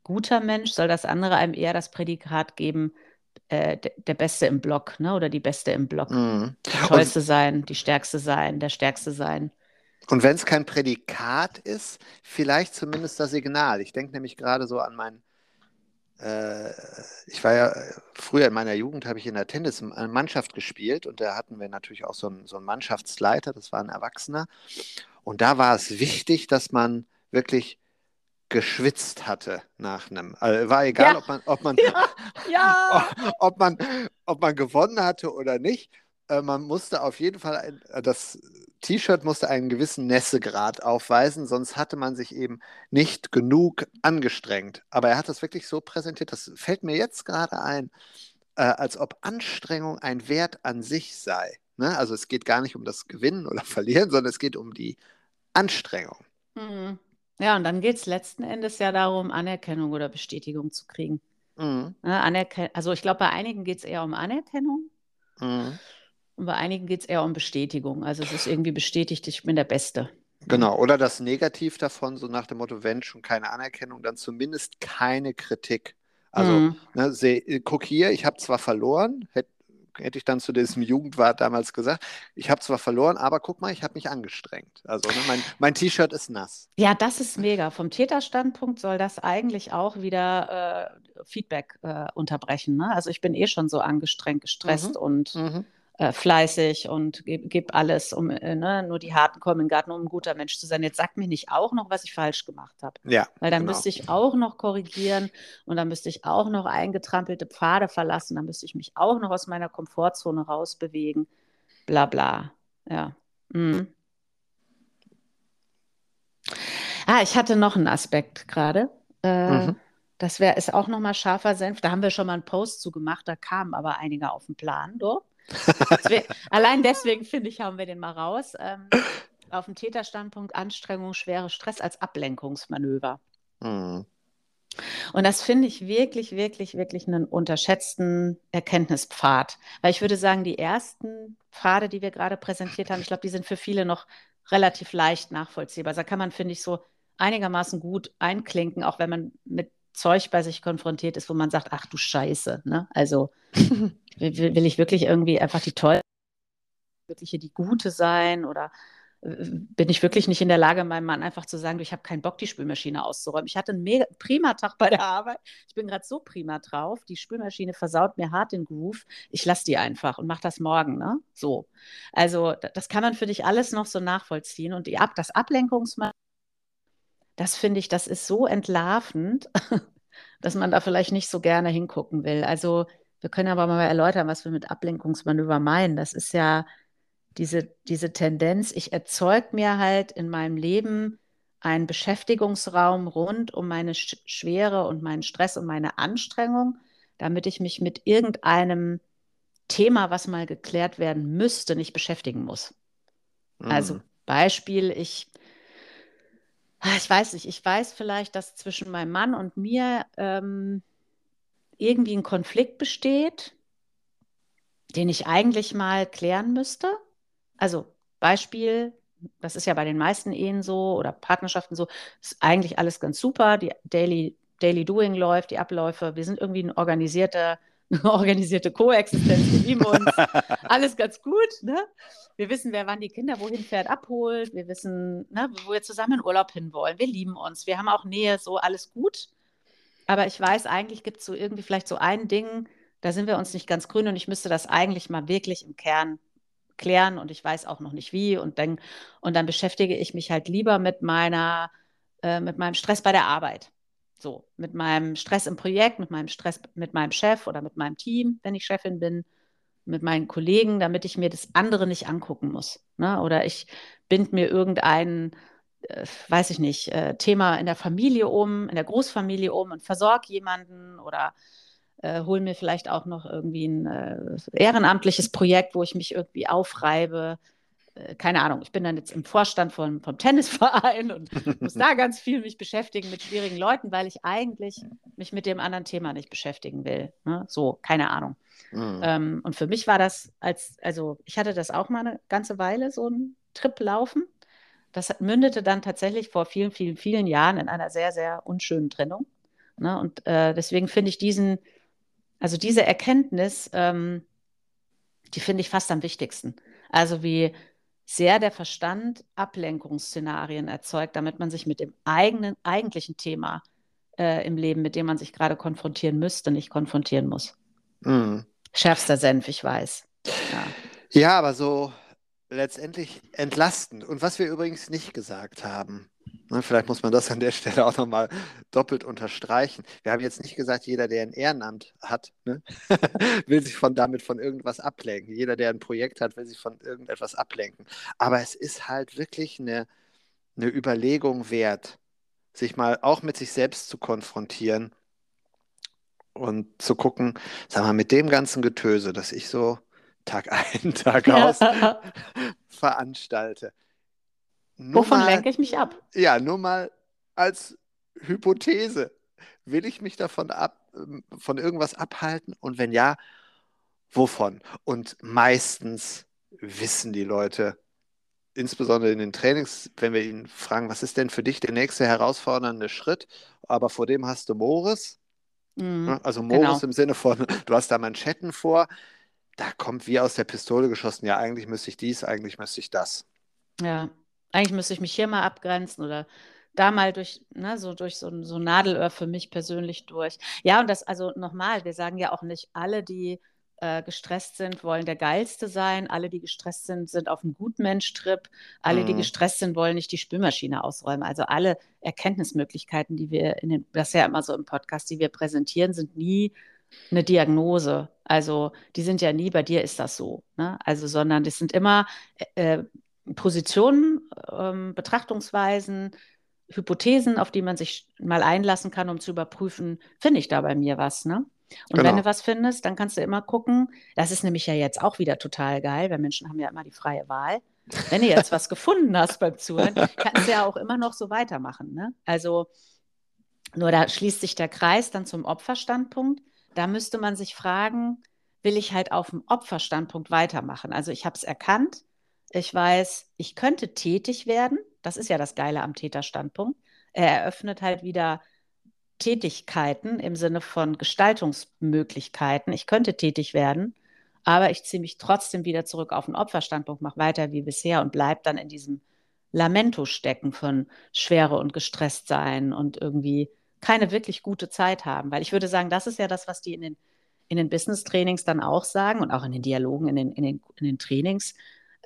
[SPEAKER 1] guter Mensch, soll das andere einem eher das Prädikat geben, äh, der, der Beste im Block, ne? Oder die Beste im Block.
[SPEAKER 2] Mhm.
[SPEAKER 1] Die Tollste sein, die Stärkste sein, der Stärkste sein.
[SPEAKER 2] Und wenn es kein Prädikat ist, vielleicht zumindest das Signal. Ich denke nämlich gerade so an mein, äh, ich war ja äh, früher in meiner Jugend, habe ich in der Tennismannschaft gespielt und da hatten wir natürlich auch so einen, so einen Mannschaftsleiter, das war ein Erwachsener. Und da war es wichtig, dass man wirklich geschwitzt hatte nach einem. Also war egal,
[SPEAKER 1] Ja.
[SPEAKER 2] ob man, ob man,
[SPEAKER 1] Ja!
[SPEAKER 2] ob man, ob man gewonnen hatte oder nicht. Äh, Man musste auf jeden Fall, ein, äh, das T-Shirt musste einen gewissen Nässegrad aufweisen, sonst hatte man sich eben nicht genug angestrengt. Aber er hat das wirklich so präsentiert, das fällt mir jetzt gerade ein, äh, als ob Anstrengung ein Wert an sich sei. Ne? Also es geht gar nicht um das Gewinnen oder Verlieren, sondern es geht um die Anstrengung.
[SPEAKER 1] Mhm. Ja, und dann geht es letzten Endes ja darum, Anerkennung oder Bestätigung zu kriegen.
[SPEAKER 2] Mhm.
[SPEAKER 1] Ne? Anerken also ich glaube, bei einigen geht es eher um Anerkennung
[SPEAKER 2] Mhm.
[SPEAKER 1] Und bei einigen geht es eher um Bestätigung. Also es ist irgendwie bestätigt, ich bin der Beste.
[SPEAKER 2] Genau, oder das Negativ davon, so nach dem Motto, wenn schon keine Anerkennung, dann zumindest keine Kritik. Also,
[SPEAKER 1] Mhm.
[SPEAKER 2] ne, seh, guck hier, ich habe zwar verloren, hätte hätte ich dann zu diesem Jugendwart damals gesagt, ich habe zwar verloren, aber guck mal, ich habe mich angestrengt. Also ne, mein, mein T-Shirt ist nass.
[SPEAKER 1] Ja, das ist mega. Vom Täterstandpunkt soll das eigentlich auch wieder äh, Feedback äh, unterbrechen. Ne? Also ich bin eh schon so angestrengt, gestresst
[SPEAKER 2] Mhm.
[SPEAKER 1] und
[SPEAKER 2] Mhm.
[SPEAKER 1] Äh, fleißig und gebe geb alles, um äh, ne, nur die Harten kommen in den Garten, um ein guter Mensch zu sein. Jetzt sag mir nicht auch noch, was ich falsch gemacht habe.
[SPEAKER 2] Ja.
[SPEAKER 1] Weil dann
[SPEAKER 2] genau.
[SPEAKER 1] müsste ich auch noch korrigieren und dann müsste ich auch noch eingetrampelte Pfade verlassen, dann müsste ich mich auch noch aus meiner Komfortzone rausbewegen. Bla bla. Ja. Mhm. Ah, ich hatte noch einen Aspekt gerade. Äh,
[SPEAKER 2] Mhm.
[SPEAKER 1] das wäre ist auch nochmal scharfer Senf. Da haben wir schon mal einen Post zu gemacht, da kamen aber einige auf den Plan. Doch. Deswegen, allein deswegen finde ich, hauen wir den mal raus. Ähm, auf dem Täterstandpunkt Anstrengung, schwere Stress als Ablenkungsmanöver.
[SPEAKER 2] Mhm.
[SPEAKER 1] Und das finde ich wirklich, wirklich, wirklich einen unterschätzten Erkenntnispfad. Weil ich würde sagen, die ersten Pfade, die wir gerade präsentiert haben, ich glaube, die sind für viele noch relativ leicht nachvollziehbar. Also da kann man, finde ich, so einigermaßen gut einklinken, auch wenn man mit Zeug bei sich konfrontiert ist, wo man sagt, ach du Scheiße. Ne? Also will, will ich wirklich irgendwie einfach die tolle, wirkliche die Gute sein oder äh, bin ich wirklich nicht in der Lage, meinem Mann einfach zu sagen, ich habe keinen Bock, die Spülmaschine auszuräumen. Ich hatte einen mega, prima Tag bei der Arbeit. Ich bin gerade so prima drauf. Die Spülmaschine versaut mir hart den Groove. Ich lasse die einfach und mache das morgen. Ne? So. Also das kann man für dich alles noch so nachvollziehen. Und die Ab das Ablenkungsmann, das finde ich, das ist so entlarvend, dass man da vielleicht nicht so gerne hingucken will. Also wir können aber mal erläutern, was wir mit Ablenkungsmanöver meinen. Das ist ja diese, diese Tendenz, ich erzeuge mir halt in meinem Leben einen Beschäftigungsraum rund um meine Sch Schwere und meinen Stress und meine Anstrengung, damit ich mich mit irgendeinem Thema, was mal geklärt werden müsste, nicht beschäftigen muss. Also
[SPEAKER 2] Mhm.
[SPEAKER 1] Beispiel, ich, ich weiß nicht, ich weiß vielleicht, dass zwischen meinem Mann und mir ähm, irgendwie ein Konflikt besteht, den ich eigentlich mal klären müsste. Also Beispiel, das ist ja bei den meisten Ehen so oder Partnerschaften so, ist eigentlich alles ganz super, die Daily, Daily Doing läuft, die Abläufe, wir sind irgendwie ein organisierter, organisierte Koexistenz, wir lieben uns, alles ganz gut, ne? Wir wissen, wer wann die Kinder wohin fährt, abholt, wir wissen, ne, wo wir zusammen in Urlaub hinwollen, wir lieben uns, wir haben auch Nähe, so alles gut. Aber ich weiß, eigentlich gibt es so irgendwie vielleicht so ein Ding, da sind wir uns nicht ganz grün und ich müsste das eigentlich mal wirklich im Kern klären und ich weiß auch noch nicht wie und dann, und dann beschäftige ich mich halt lieber mit meiner, äh, mit meinem Stress bei der Arbeit. So, mit meinem Stress im Projekt, mit meinem Stress mit meinem Chef oder mit meinem Team, wenn ich Chefin bin, mit meinen Kollegen, damit ich mir das andere nicht angucken muss. Ne? Oder ich bind mir irgendein, äh, weiß ich nicht, äh, Thema in der Familie um, in der Großfamilie um und versorge jemanden oder äh, hole mir vielleicht auch noch irgendwie ein äh, ehrenamtliches Projekt, wo ich mich irgendwie aufreibe. Äh, keine Ahnung, ich bin dann jetzt im Vorstand von, vom Tennisverein und muss da ganz viel mich beschäftigen mit schwierigen Leuten, weil ich eigentlich mich mit dem anderen Thema nicht beschäftigen will. Ne? So, keine Ahnung.
[SPEAKER 2] Mhm.
[SPEAKER 1] Ähm, und für mich war das als, also ich hatte das auch mal eine ganze Weile, so ein Trip laufen. Das mündete dann tatsächlich vor vielen, vielen, vielen Jahren in einer sehr, sehr unschönen Trennung. Ne? Und äh, deswegen finde ich diesen, also diese Erkenntnis, ähm, die finde ich fast am wichtigsten. Also wie sehr der Verstand Ablenkungsszenarien erzeugt, damit man sich mit dem eigenen, eigentlichen Thema äh, im Leben, mit dem man sich gerade konfrontieren müsste, nicht konfrontieren muss.
[SPEAKER 2] Mhm.
[SPEAKER 1] Schärfster Senf, ich weiß. Ja.
[SPEAKER 2] Ja, aber so letztendlich entlastend. Und was wir übrigens nicht gesagt haben, vielleicht muss man das an der Stelle auch nochmal doppelt unterstreichen. Wir haben jetzt nicht gesagt, jeder, der ein Ehrenamt hat, ne, will sich von damit von irgendwas ablenken. Jeder, der ein Projekt hat, will sich von irgendetwas ablenken. Aber es ist halt wirklich eine, eine Überlegung wert, sich mal auch mit sich selbst zu konfrontieren und zu gucken, sag mal, mit dem ganzen Getöse, das ich so Tag ein, Tag aus
[SPEAKER 1] Ja.
[SPEAKER 2] veranstalte. Nur
[SPEAKER 1] Wovon
[SPEAKER 2] mal,
[SPEAKER 1] lenke ich mich ab?
[SPEAKER 2] ja, nur mal als Hypothese. Will ich mich davon ab, ähm, von irgendwas abhalten? Und wenn ja, wovon? Und meistens wissen die Leute, insbesondere in den Trainings, wenn wir ihnen fragen, was ist denn für dich der nächste herausfordernde Schritt? Aber vor dem hast du Moris.
[SPEAKER 1] Mhm,
[SPEAKER 2] Ne? Also Moris
[SPEAKER 1] genau.
[SPEAKER 2] im Sinne von, du hast da Manschetten vor. Da kommt wie aus der Pistole geschossen, ja, eigentlich müsste ich dies, eigentlich müsste ich das.
[SPEAKER 1] Ja, eigentlich müsste ich mich hier mal abgrenzen oder da mal durch, ne, so durch so, ein- so Nadelöhr für mich persönlich durch. Ja, und das, also nochmal, wir sagen ja auch nicht alle, die äh, gestresst sind, wollen der Geilste sein. Alle, die gestresst sind, sind auf einem Gutmensch-Trip. Alle, die
[SPEAKER 2] Mhm.
[SPEAKER 1] gestresst sind, wollen nicht die Spülmaschine ausräumen. Also alle Erkenntnismöglichkeiten, die wir in den, das ist ja immer so im Podcast, die wir präsentieren, sind nie eine Diagnose. Also die sind ja nie, bei dir ist das so. Ne? Also, sondern das sind immer äh, Positionen, ähm, Betrachtungsweisen, Hypothesen, auf die man sich mal einlassen kann, um zu überprüfen, finde ich da bei mir was, ne? Und
[SPEAKER 2] Genau.
[SPEAKER 1] wenn du was findest, dann kannst du immer gucken. Das ist nämlich ja jetzt auch wieder total geil, weil Menschen haben ja immer die freie Wahl. Wenn du jetzt was gefunden hast beim Zuhören, kannst du ja auch immer noch so weitermachen. Ne? Also nur da schließt sich der Kreis dann zum Opferstandpunkt. Da müsste man sich fragen, will ich halt auf dem Opferstandpunkt weitermachen? Also ich habe es erkannt. Ich weiß, ich könnte tätig werden. Das ist ja das Geile am Täterstandpunkt. Er eröffnet halt wieder Tätigkeiten im Sinne von Gestaltungsmöglichkeiten. Ich könnte tätig werden, aber ich ziehe mich trotzdem wieder zurück auf den Opferstandpunkt, mache weiter wie bisher und bleibe dann in diesem Lamento stecken von Schwere und gestresst sein und irgendwie keine wirklich gute Zeit haben. Weil ich würde sagen, das ist ja das, was die in den, in den Business-Trainings dann auch sagen und auch in den Dialogen, in den, in den, in den Trainings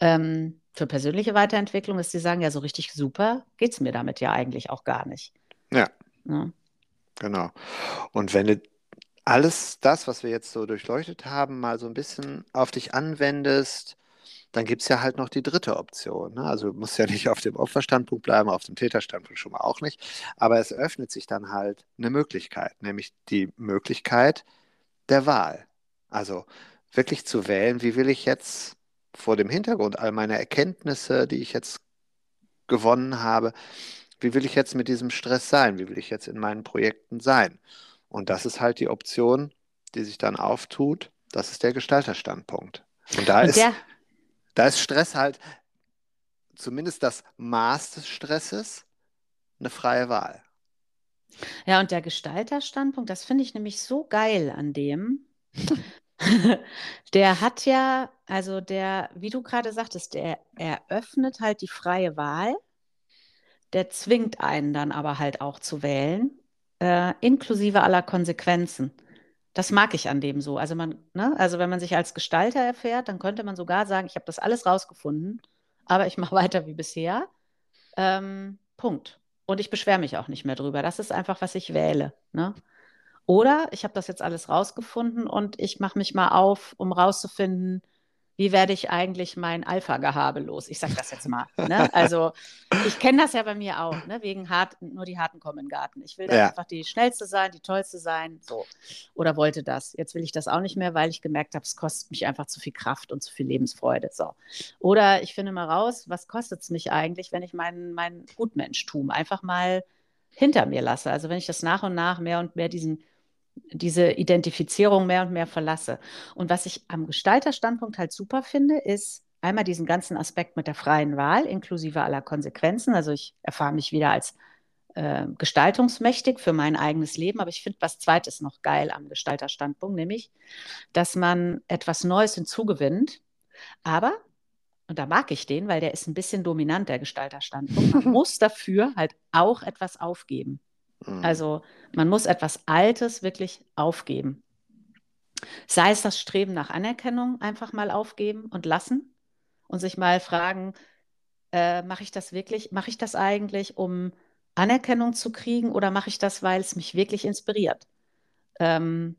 [SPEAKER 1] ähm, für persönliche Weiterentwicklung, dass die sagen, ja, so richtig super geht es mir damit ja eigentlich auch gar nicht.
[SPEAKER 2] Ja.
[SPEAKER 1] Ja.
[SPEAKER 2] Genau. Und wenn du alles das, was wir jetzt so durchleuchtet haben, mal so ein bisschen auf dich anwendest, dann gibt es ja halt noch die dritte Option. Ne? Also du musst ja nicht auf dem Opferstandpunkt bleiben, auf dem Täterstandpunkt schon mal auch nicht. Aber es öffnet sich dann halt eine Möglichkeit, nämlich die Möglichkeit der Wahl. Also wirklich zu wählen, wie will ich jetzt vor dem Hintergrund all meiner Erkenntnisse, die ich jetzt gewonnen habe, wie will ich jetzt mit diesem Stress sein? Wie will ich jetzt in meinen Projekten sein? Und das ist halt die Option, die sich dann auftut. Das ist der Gestalterstandpunkt. Und da,
[SPEAKER 1] Und
[SPEAKER 2] ist, da ist Stress halt, zumindest das Maß des Stresses, eine freie Wahl.
[SPEAKER 1] ja, und der Gestalterstandpunkt, das finde ich nämlich so geil an dem. Der hat ja, also der, wie du gerade sagtest, der eröffnet halt die freie Wahl. Der zwingt einen dann aber halt auch zu wählen, äh, inklusive aller Konsequenzen. Das mag ich an dem so. Also man, ne, also wenn man sich als Gestalter erfährt, dann könnte man sogar sagen, ich habe das alles rausgefunden, aber ich mache weiter wie bisher. Ähm, Punkt. Und ich beschwere mich auch nicht mehr drüber. Das ist einfach, was ich wähle. Ne? Oder ich habe das jetzt alles rausgefunden und ich mache mich mal auf, um rauszufinden, wie werde ich eigentlich mein Alpha-Gehabe los? Ich sage das jetzt mal. Ne? Also ich kenne das ja bei mir auch, ne? wegen hart, nur die Harten kommen in den Garten. Ich will
[SPEAKER 2] Ja.
[SPEAKER 1] einfach die schnellste sein, die tollste sein, so. Oder wollte das. Jetzt will ich das auch nicht mehr, weil ich gemerkt habe, es kostet mich einfach zu viel Kraft und zu viel Lebensfreude. So. Oder ich finde mal raus, was kostet es mich eigentlich, wenn ich mein, mein Gutmenschtum einfach mal hinter mir lasse. Also wenn ich das nach und nach mehr und mehr diesen diese Identifizierung mehr und mehr verlasse. Und was ich am Gestalterstandpunkt halt super finde, ist einmal diesen ganzen Aspekt mit der freien Wahl, inklusive aller Konsequenzen. Also ich erfahre mich wieder als äh, gestaltungsmächtig für mein eigenes Leben. Aber ich finde was Zweites noch geil am Gestalterstandpunkt, nämlich, dass man etwas Neues hinzugewinnt. Aber, und da mag ich den, weil der ist ein bisschen dominant, der Gestalterstandpunkt, man muss dafür halt auch etwas aufgeben.
[SPEAKER 2] Mhm.
[SPEAKER 1] Also man muss etwas Altes wirklich aufgeben. Sei es das Streben nach Anerkennung einfach mal aufgeben und lassen und sich mal fragen, äh, mache ich das wirklich, mache ich das eigentlich, um Anerkennung zu kriegen oder mache ich das, weil es mich wirklich inspiriert? Ähm,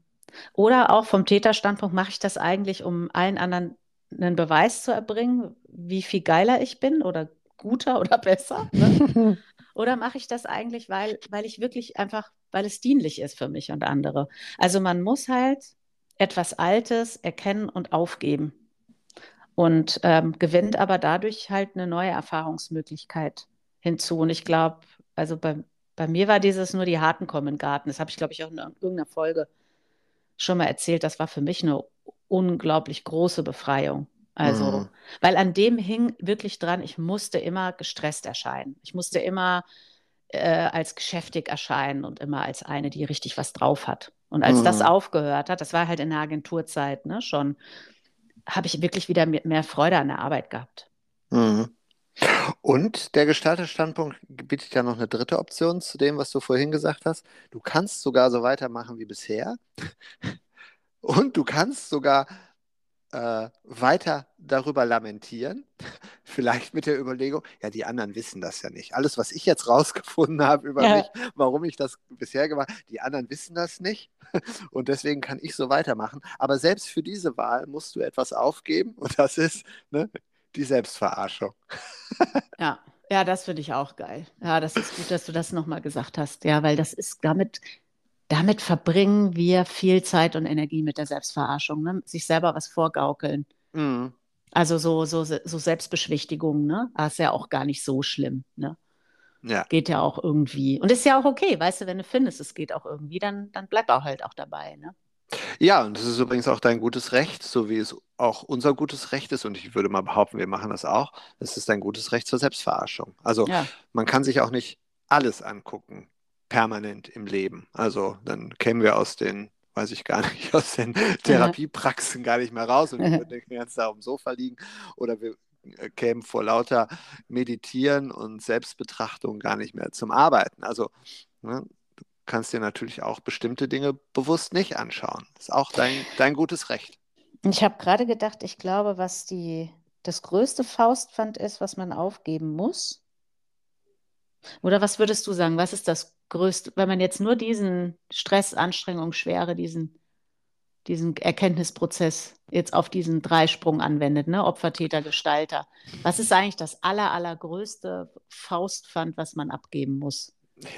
[SPEAKER 1] oder auch vom Täterstandpunkt, mache ich das eigentlich, um allen anderen einen Beweis zu erbringen, wie viel geiler ich bin oder guter oder besser? Ne? Oder mache ich das eigentlich, weil, weil ich wirklich einfach, weil es dienlich ist für mich und andere? Also man muss halt etwas Altes erkennen und aufgeben und ähm, gewinnt aber dadurch halt eine neue Erfahrungsmöglichkeit hinzu. Und ich glaube, also bei, bei mir war dieses nur die Harten kommen in den Garten. Das habe ich, glaube ich, auch in irgendeiner Folge schon mal erzählt. Das war für mich eine unglaublich große Befreiung. Also,
[SPEAKER 2] Mhm.
[SPEAKER 1] weil an dem hing wirklich dran, ich musste immer gestresst erscheinen. Ich musste immer äh, als geschäftig erscheinen und immer als eine, die richtig was drauf hat. Und als das
[SPEAKER 2] Mhm.
[SPEAKER 1] aufgehört hat, das war halt in der Agenturzeit ne, schon, habe ich wirklich wieder mehr mehr Freude an der Arbeit gehabt.
[SPEAKER 2] Mhm. Und der Gestalterstandpunkt bietet ja noch eine dritte Option zu dem, was du vorhin gesagt hast. Du kannst sogar so weitermachen wie bisher. Und du kannst sogar äh, weiter darüber lamentieren, vielleicht mit der Überlegung, ja, die anderen wissen das ja nicht. Alles, was ich jetzt rausgefunden habe über ja. mich, warum ich das bisher gemacht habe, die anderen wissen das nicht und deswegen kann ich so weitermachen. Aber selbst für diese Wahl musst du etwas aufgeben und das ist ne, die Selbstverarschung.
[SPEAKER 1] ja. Ja, das finde ich auch geil. Ja, das ist gut, dass du das nochmal gesagt hast. Ja, weil das ist damit, damit verbringen wir viel Zeit und Energie mit der Selbstverarschung, ne? sich selber was vorgaukeln. Mhm. Also so, so, so Selbstbeschwichtigung, ne? Das ah, ist ja auch gar nicht so schlimm, ne? Ja. Geht ja auch irgendwie. Und ist ja auch okay, weißt du, wenn du findest, es geht auch irgendwie, dann, dann bleib auch halt auch dabei, ne?
[SPEAKER 2] Ja, und das ist übrigens auch dein gutes Recht, so wie es auch unser gutes Recht ist. Und ich würde mal behaupten, wir machen das auch. Es ist dein gutes Recht zur Selbstverarschung. Also ja. man kann sich auch nicht alles angucken permanent im Leben. Also dann kämen wir aus den, weiß ich gar nicht, aus den Therapiepraxen gar nicht mehr raus und wir würden den ganzen Tag auf dem Sofa liegen oder wir äh, kämen vor lauter Meditieren und Selbstbetrachtung gar nicht mehr zum Arbeiten. Also ne, du kannst dir natürlich auch bestimmte Dinge bewusst nicht anschauen. Das ist auch dein, dein gutes Recht.
[SPEAKER 1] Ich habe gerade gedacht, ich glaube, was die, das größte Faustpfand ist, was man aufgeben muss, oder was würdest du sagen? Was ist das größte, wenn man jetzt nur diesen Stress, Anstrengung, Schwere, diesen, diesen Erkenntnisprozess jetzt auf diesen Dreisprung anwendet, ne? Opfer, Täter, Gestalter. Was ist eigentlich das aller, allergrößte Faustpfand, was man abgeben muss?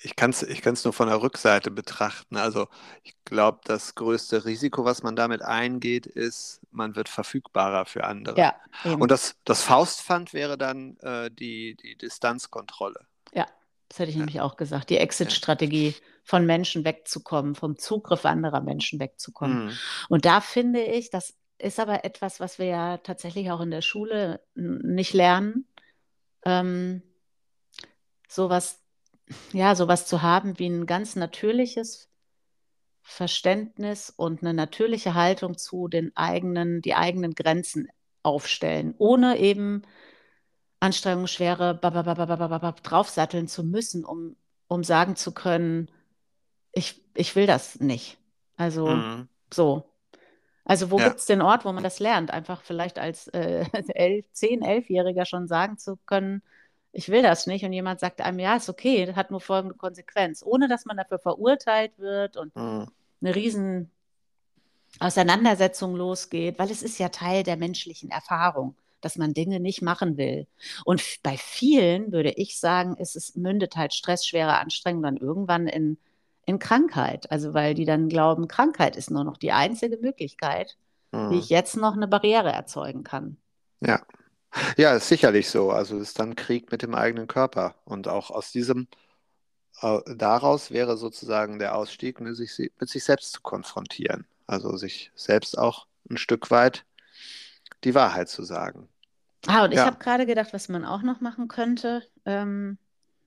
[SPEAKER 2] Ich kann es ich nur von der Rückseite betrachten. Also ich glaube, das größte Risiko, was man damit eingeht, ist, man wird verfügbarer für andere. Ja, Und das, das Faustpfand wäre dann äh, die, die Distanzkontrolle.
[SPEAKER 1] Das hätte ich ja. nämlich auch gesagt. Die Exit-Strategie, von Menschen wegzukommen, vom Zugriff anderer Menschen wegzukommen. Mhm. Und da finde ich, das ist aber etwas, was wir ja tatsächlich auch in der Schule nicht lernen. Ähm, sowas ja, sowas zu haben wie ein ganz natürliches Verständnis und eine natürliche Haltung zu den eigenen, die eigenen Grenzen aufstellen, ohne eben Anstrengung, Schwere draufsatteln zu müssen, um, um sagen zu können, ich, ich will das nicht. Also mhm. so. Also wo ja. gibt es den Ort, wo man das lernt? Einfach vielleicht als äh, 11, 10, 11-Jähriger schon sagen zu können, ich will das nicht und jemand sagt einem, ja, ist okay, das hat nur folgende Konsequenz, ohne dass man dafür verurteilt wird und mhm. eine riesen Auseinandersetzung losgeht, weil es ist ja Teil der menschlichen Erfahrung, dass man Dinge nicht machen will. Und bei vielen würde ich sagen, ist es mündet halt Stress, schwere Anstrengung dann irgendwann in, in Krankheit. Also weil die dann glauben, Krankheit ist nur noch die einzige Möglichkeit, mhm. wie ich jetzt noch eine Barriere erzeugen kann.
[SPEAKER 2] Ja. Ja, ist sicherlich so. Also es ist dann Krieg mit dem eigenen Körper. Und auch aus diesem, äh, daraus wäre sozusagen der Ausstieg, mit sich, mit sich selbst zu konfrontieren. Also sich selbst auch ein Stück weit die Wahrheit zu sagen.
[SPEAKER 1] Ah, und ich habe gerade gedacht, was man auch noch machen könnte, ähm,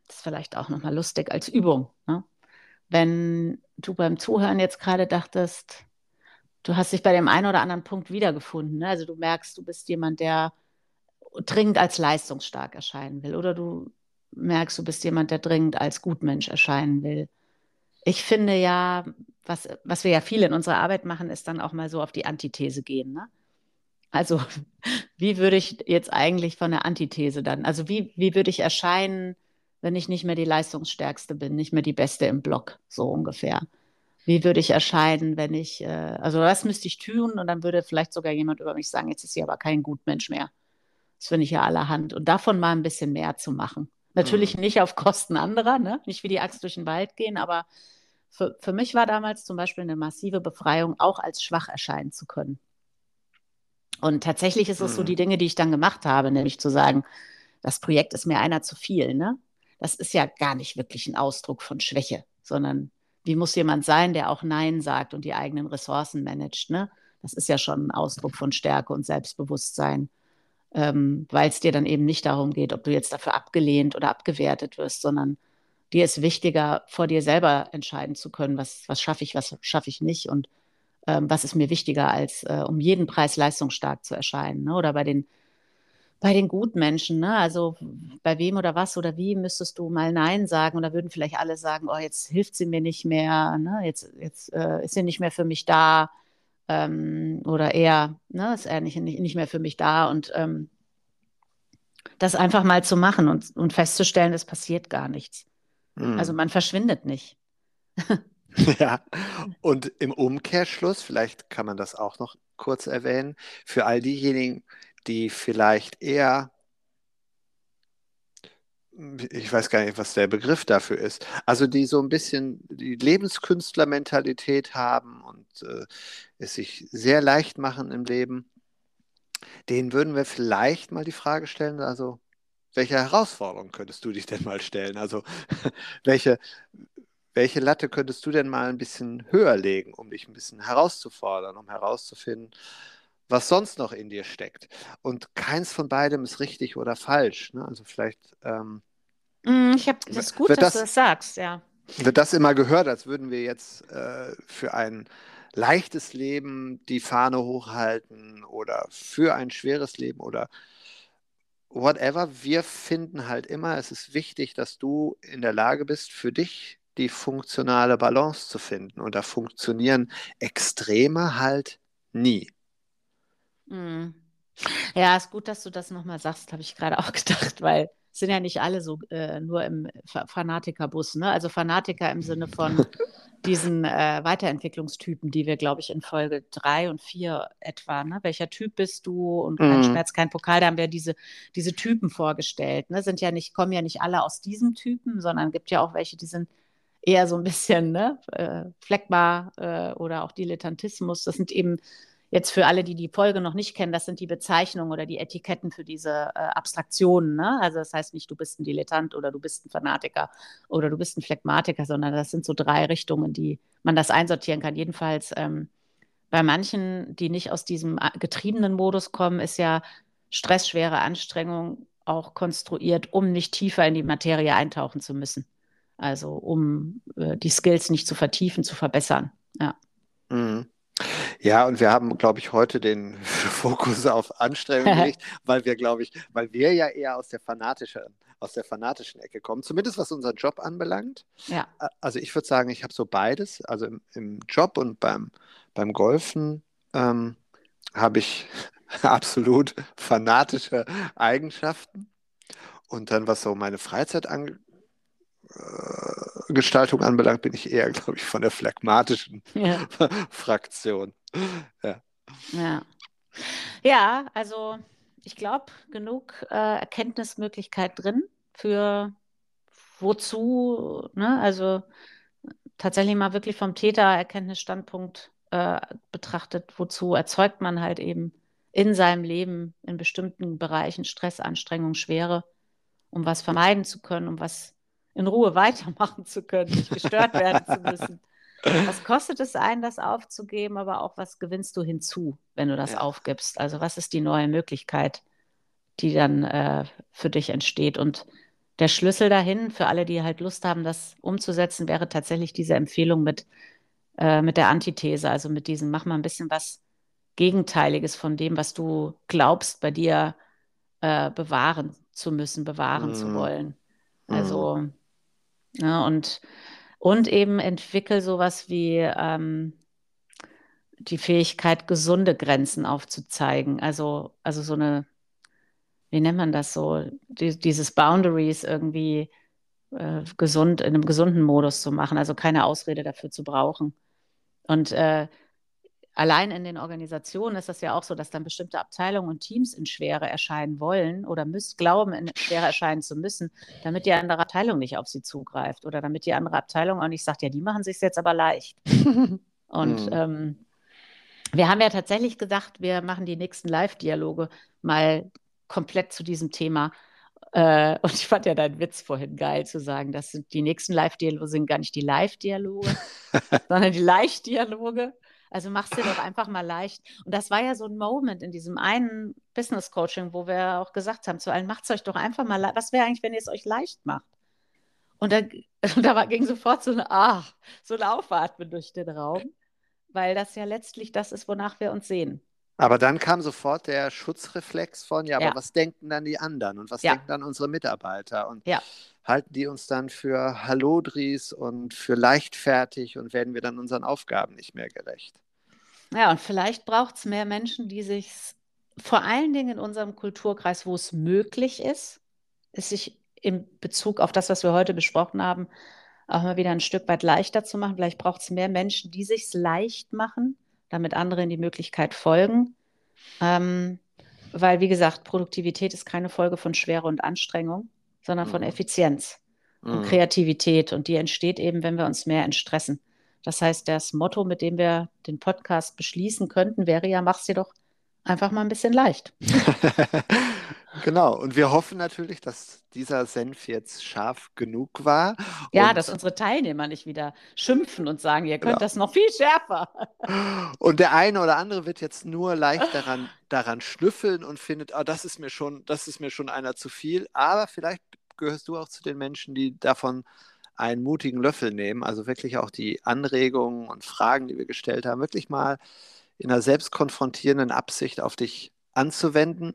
[SPEAKER 1] das ist vielleicht auch nochmal lustig als Übung. Ne? Wenn du beim Zuhören jetzt gerade dachtest, du hast dich bei dem einen oder anderen Punkt wiedergefunden. Ne? Also du merkst, du bist jemand, der dringend als leistungsstark erscheinen will oder du merkst, du bist jemand, der dringend als Gutmensch erscheinen will. Ich finde ja, was, was wir ja viel in unserer Arbeit machen, ist dann auch mal so auf die Antithese gehen. Ne? Also, wie würde ich jetzt eigentlich von der Antithese dann, also wie, wie würde ich erscheinen, wenn ich nicht mehr die leistungsstärkste bin, nicht mehr die Beste im Block, so ungefähr? Wie würde ich erscheinen, wenn ich, äh, also was müsste ich tun und dann würde vielleicht sogar jemand über mich sagen, jetzt ist sie aber kein Gutmensch mehr. Das finde ich ja allerhand. Und davon mal ein bisschen mehr zu machen. Natürlich mhm. nicht auf Kosten anderer, ne? nicht wie die Axt durch den Wald gehen, aber für, für mich war damals zum Beispiel eine massive Befreiung, auch als schwach erscheinen zu können. Und tatsächlich ist es mhm. so die Dinge, die ich dann gemacht habe, nämlich zu sagen, das Projekt ist mir einer zu viel. Ne? Das ist ja gar nicht wirklich ein Ausdruck von Schwäche, sondern wie muss jemand sein, der auch Nein sagt und die eigenen Ressourcen managt. Ne? Das ist ja schon ein Ausdruck von Stärke und Selbstbewusstsein ähm, weil es dir dann eben nicht darum geht, ob du jetzt dafür abgelehnt oder abgewertet wirst, sondern dir ist wichtiger, vor dir selber entscheiden zu können, was, was schaffe ich, was schaffe ich nicht und ähm, was ist mir wichtiger, als äh, um jeden Preis leistungsstark zu erscheinen. Ne? Oder bei den, bei den Gutmenschen, ne? also bei wem oder was oder wie müsstest du mal Nein sagen und da würden vielleicht alle sagen, oh, jetzt hilft sie mir nicht mehr, ne? jetzt, jetzt äh, ist sie nicht mehr für mich da ähm, oder eher, ne, ist er nicht, nicht, nicht mehr für mich da und ähm, das einfach mal zu machen und, und festzustellen, es passiert gar nichts. Mhm. Also man verschwindet nicht.
[SPEAKER 2] ja, und im Umkehrschluss, vielleicht kann man das auch noch kurz erwähnen, für all diejenigen, die vielleicht eher ich weiß gar nicht, was der Begriff dafür ist. Also die so ein bisschen die Lebenskünstlermentalität haben und äh, es sich sehr leicht machen im Leben, denen würden wir vielleicht mal die Frage stellen, also welche Herausforderungen könntest du dich denn mal stellen? Also welche, welche Latte könntest du denn mal ein bisschen höher legen, um dich ein bisschen herauszufordern, um herauszufinden, was sonst noch in dir steckt. Und keins von beidem ist richtig oder falsch. Ne? Also vielleicht. Ähm,
[SPEAKER 1] mm, ich habe das gut, dass das, du das sagst, ja.
[SPEAKER 2] Wird das immer gehört, als würden wir jetzt äh, für ein leichtes Leben die Fahne hochhalten oder für ein schweres Leben oder whatever. Wir finden halt immer, es ist wichtig, dass du in der Lage bist, für dich die funktionale Balance zu finden. Und da funktionieren Extreme halt nie.
[SPEAKER 1] Mhm. Ja, ist gut, dass du das nochmal sagst, habe ich gerade auch gedacht, weil es sind ja nicht alle so äh, nur im Fanatikerbus, ne? Also Fanatiker im Sinne von diesen äh, Weiterentwicklungstypen, die wir, glaube ich, in Folge drei und vier etwa, ne? Welcher Typ bist du und kein mm. Schmerz, kein Pokal, da haben wir diese, diese Typen vorgestellt, ne? Sind ja nicht, kommen ja nicht alle aus diesem Typen, sondern gibt ja auch welche, die sind eher so ein bisschen, ne? Äh, Fleckbar äh, oder auch Dilettantismus. Das sind eben Jetzt für alle, die die Folge noch nicht kennen, das sind die Bezeichnungen oder die Etiketten für diese äh, Abstraktionen. Ne? Also das heißt nicht, du bist ein Dilettant oder du bist ein Fanatiker oder du bist ein Phlegmatiker, sondern das sind so drei Richtungen, die man das einsortieren kann. Jedenfalls ähm, bei manchen, die nicht aus diesem äh, getriebenen Modus kommen, ist ja Stress, schwere Anstrengung auch konstruiert, um nicht tiefer in die Materie eintauchen zu müssen. Also um äh, die Skills nicht zu vertiefen, zu verbessern. Ja.
[SPEAKER 2] Mhm. Ja, und wir haben, glaube ich, heute den Fokus auf Anstrengung gelegt, weil wir, glaube ich, weil wir ja eher aus der fanatischen, aus der fanatischen Ecke kommen, zumindest was unseren Job anbelangt.
[SPEAKER 1] Ja.
[SPEAKER 2] Also ich würde sagen, ich habe so beides, also im, im, Job und beim, beim Golfen ähm, habe ich absolut fanatische Eigenschaften. Und dann, was so meine Freizeit angeht, äh, Gestaltung anbelangt, bin ich eher, glaube ich, von der phlegmatischen ja. Fraktion.
[SPEAKER 1] Ja. ja. Ja, also ich glaube, genug äh, Erkenntnismöglichkeit drin für wozu, ne? also tatsächlich mal wirklich vom Täter-Erkenntnisstandpunkt äh, betrachtet, wozu erzeugt man halt eben in seinem Leben in bestimmten Bereichen Stress, Anstrengung, Schwere, um was vermeiden zu können, um was in Ruhe weitermachen zu können, nicht gestört werden zu müssen. Was kostet es einen, das aufzugeben, aber auch was gewinnst du hinzu, wenn du das ja. aufgibst? Also was ist die neue Möglichkeit, die dann äh, für dich entsteht? Und der Schlüssel dahin, für alle, die halt Lust haben, das umzusetzen, wäre tatsächlich diese Empfehlung mit, äh, mit der Antithese, also mit diesem, mach mal ein bisschen was Gegenteiliges von dem, was du glaubst, bei dir äh, bewahren zu müssen, bewahren mm. zu mhm. wollen. Also mm. Ja, ne, und, und eben entwickel sowas wie ähm, die Fähigkeit, gesunde Grenzen aufzuzeigen. Also, also so eine, wie nennt man das so, die, dieses Boundaries irgendwie äh, gesund, in einem gesunden Modus zu machen, also keine Ausrede dafür zu brauchen. Und äh, allein in den Organisationen ist das ja auch so, dass dann bestimmte Abteilungen und Teams in Schwere erscheinen wollen oder müssen, glauben, in Schwere erscheinen zu müssen, damit die andere Abteilung nicht auf sie zugreift oder damit die andere Abteilung auch nicht sagt, ja, die machen sich jetzt aber leicht. und mhm. ähm, wir haben ja tatsächlich gedacht, wir machen die nächsten Live-Dialoge mal komplett zu diesem Thema. Äh, und ich fand ja deinen Witz vorhin geil zu sagen, dass die nächsten Live-Dialoge sind gar nicht die Live-Dialoge, sondern die Leicht-Dialoge. Also mach's dir doch einfach mal leicht. Und das war ja so ein Moment in diesem einen Business Coaching, wo wir auch gesagt haben zu allen, macht's euch doch einfach mal leicht. Was wäre eigentlich, wenn ihr es euch leicht macht? Und da, und da war, ging sofort so, eine, ah, so ein Aufatmen durch den Raum, weil das ja letztlich das ist, wonach wir uns sehen.
[SPEAKER 2] Aber dann kam sofort der Schutzreflex von, ja, aber ja. was denken dann die anderen und was ja. denken dann unsere Mitarbeiter? Und
[SPEAKER 1] ja.
[SPEAKER 2] halten die uns dann für Hallodris und für leichtfertig und werden wir dann unseren Aufgaben nicht mehr gerecht?
[SPEAKER 1] Ja, und vielleicht braucht es mehr Menschen, die sich vor allen Dingen in unserem Kulturkreis, wo es möglich ist, es sich in Bezug auf das, was wir heute besprochen haben, auch mal wieder ein Stück weit leichter zu machen. Vielleicht braucht es mehr Menschen, die sich leicht machen, damit andere in die Möglichkeit folgen. Ähm, weil, wie gesagt, Produktivität ist keine Folge von Schwere und Anstrengung, sondern von mhm. Effizienz mhm. und Kreativität. Und die entsteht eben, wenn wir uns mehr entstressen. Das heißt, das Motto, mit dem wir den Podcast beschließen könnten, wäre ja, mach's dir doch einfach mal ein bisschen leicht.
[SPEAKER 2] genau. Und wir hoffen natürlich, dass dieser Senf jetzt scharf genug war.
[SPEAKER 1] Ja, dass unsere Teilnehmer nicht wieder schimpfen und sagen, ihr könnt genau. das noch viel schärfer.
[SPEAKER 2] Und der eine oder andere wird jetzt nur leicht daran, daran schnüffeln und findet, oh, das ist mir schon, das ist mir schon einer zu viel. Aber vielleicht gehörst du auch zu den Menschen, die davon einen mutigen Löffel nehmen, also wirklich auch die Anregungen und Fragen, die wir gestellt haben, wirklich mal in einer selbstkonfrontierenden Absicht auf dich anzuwenden,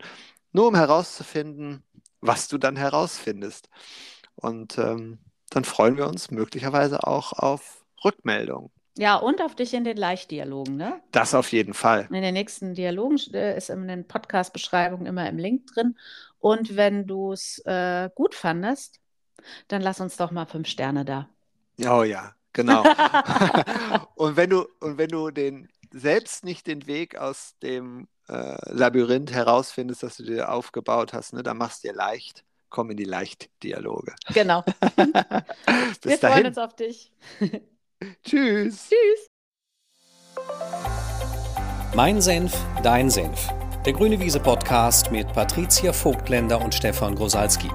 [SPEAKER 2] nur um herauszufinden, was du dann herausfindest. Und ähm, dann freuen wir uns möglicherweise auch auf Rückmeldungen.
[SPEAKER 1] Ja, und auf dich in den Leichtdialogen, ne?
[SPEAKER 2] Das auf jeden Fall.
[SPEAKER 1] In den nächsten Dialogen äh, ist in den Podcast-Beschreibungen immer im Link drin. Und wenn du es äh, gut fandest, dann lass uns doch mal fünf Sterne da.
[SPEAKER 2] Oh ja, genau. und wenn du, und wenn du den selbst nicht den Weg aus dem äh, Labyrinth herausfindest, das du dir aufgebaut hast, ne, dann machst du dir leicht. Komm in die Leichtdialoge.
[SPEAKER 1] Genau. Bis Wir dahin. freuen uns auf dich.
[SPEAKER 2] Tschüss.
[SPEAKER 1] Tschüss.
[SPEAKER 3] Mein Senf, dein Senf. Der Grüne Wiese Podcast mit Patricia Vogtländer und Stefan Grosalski.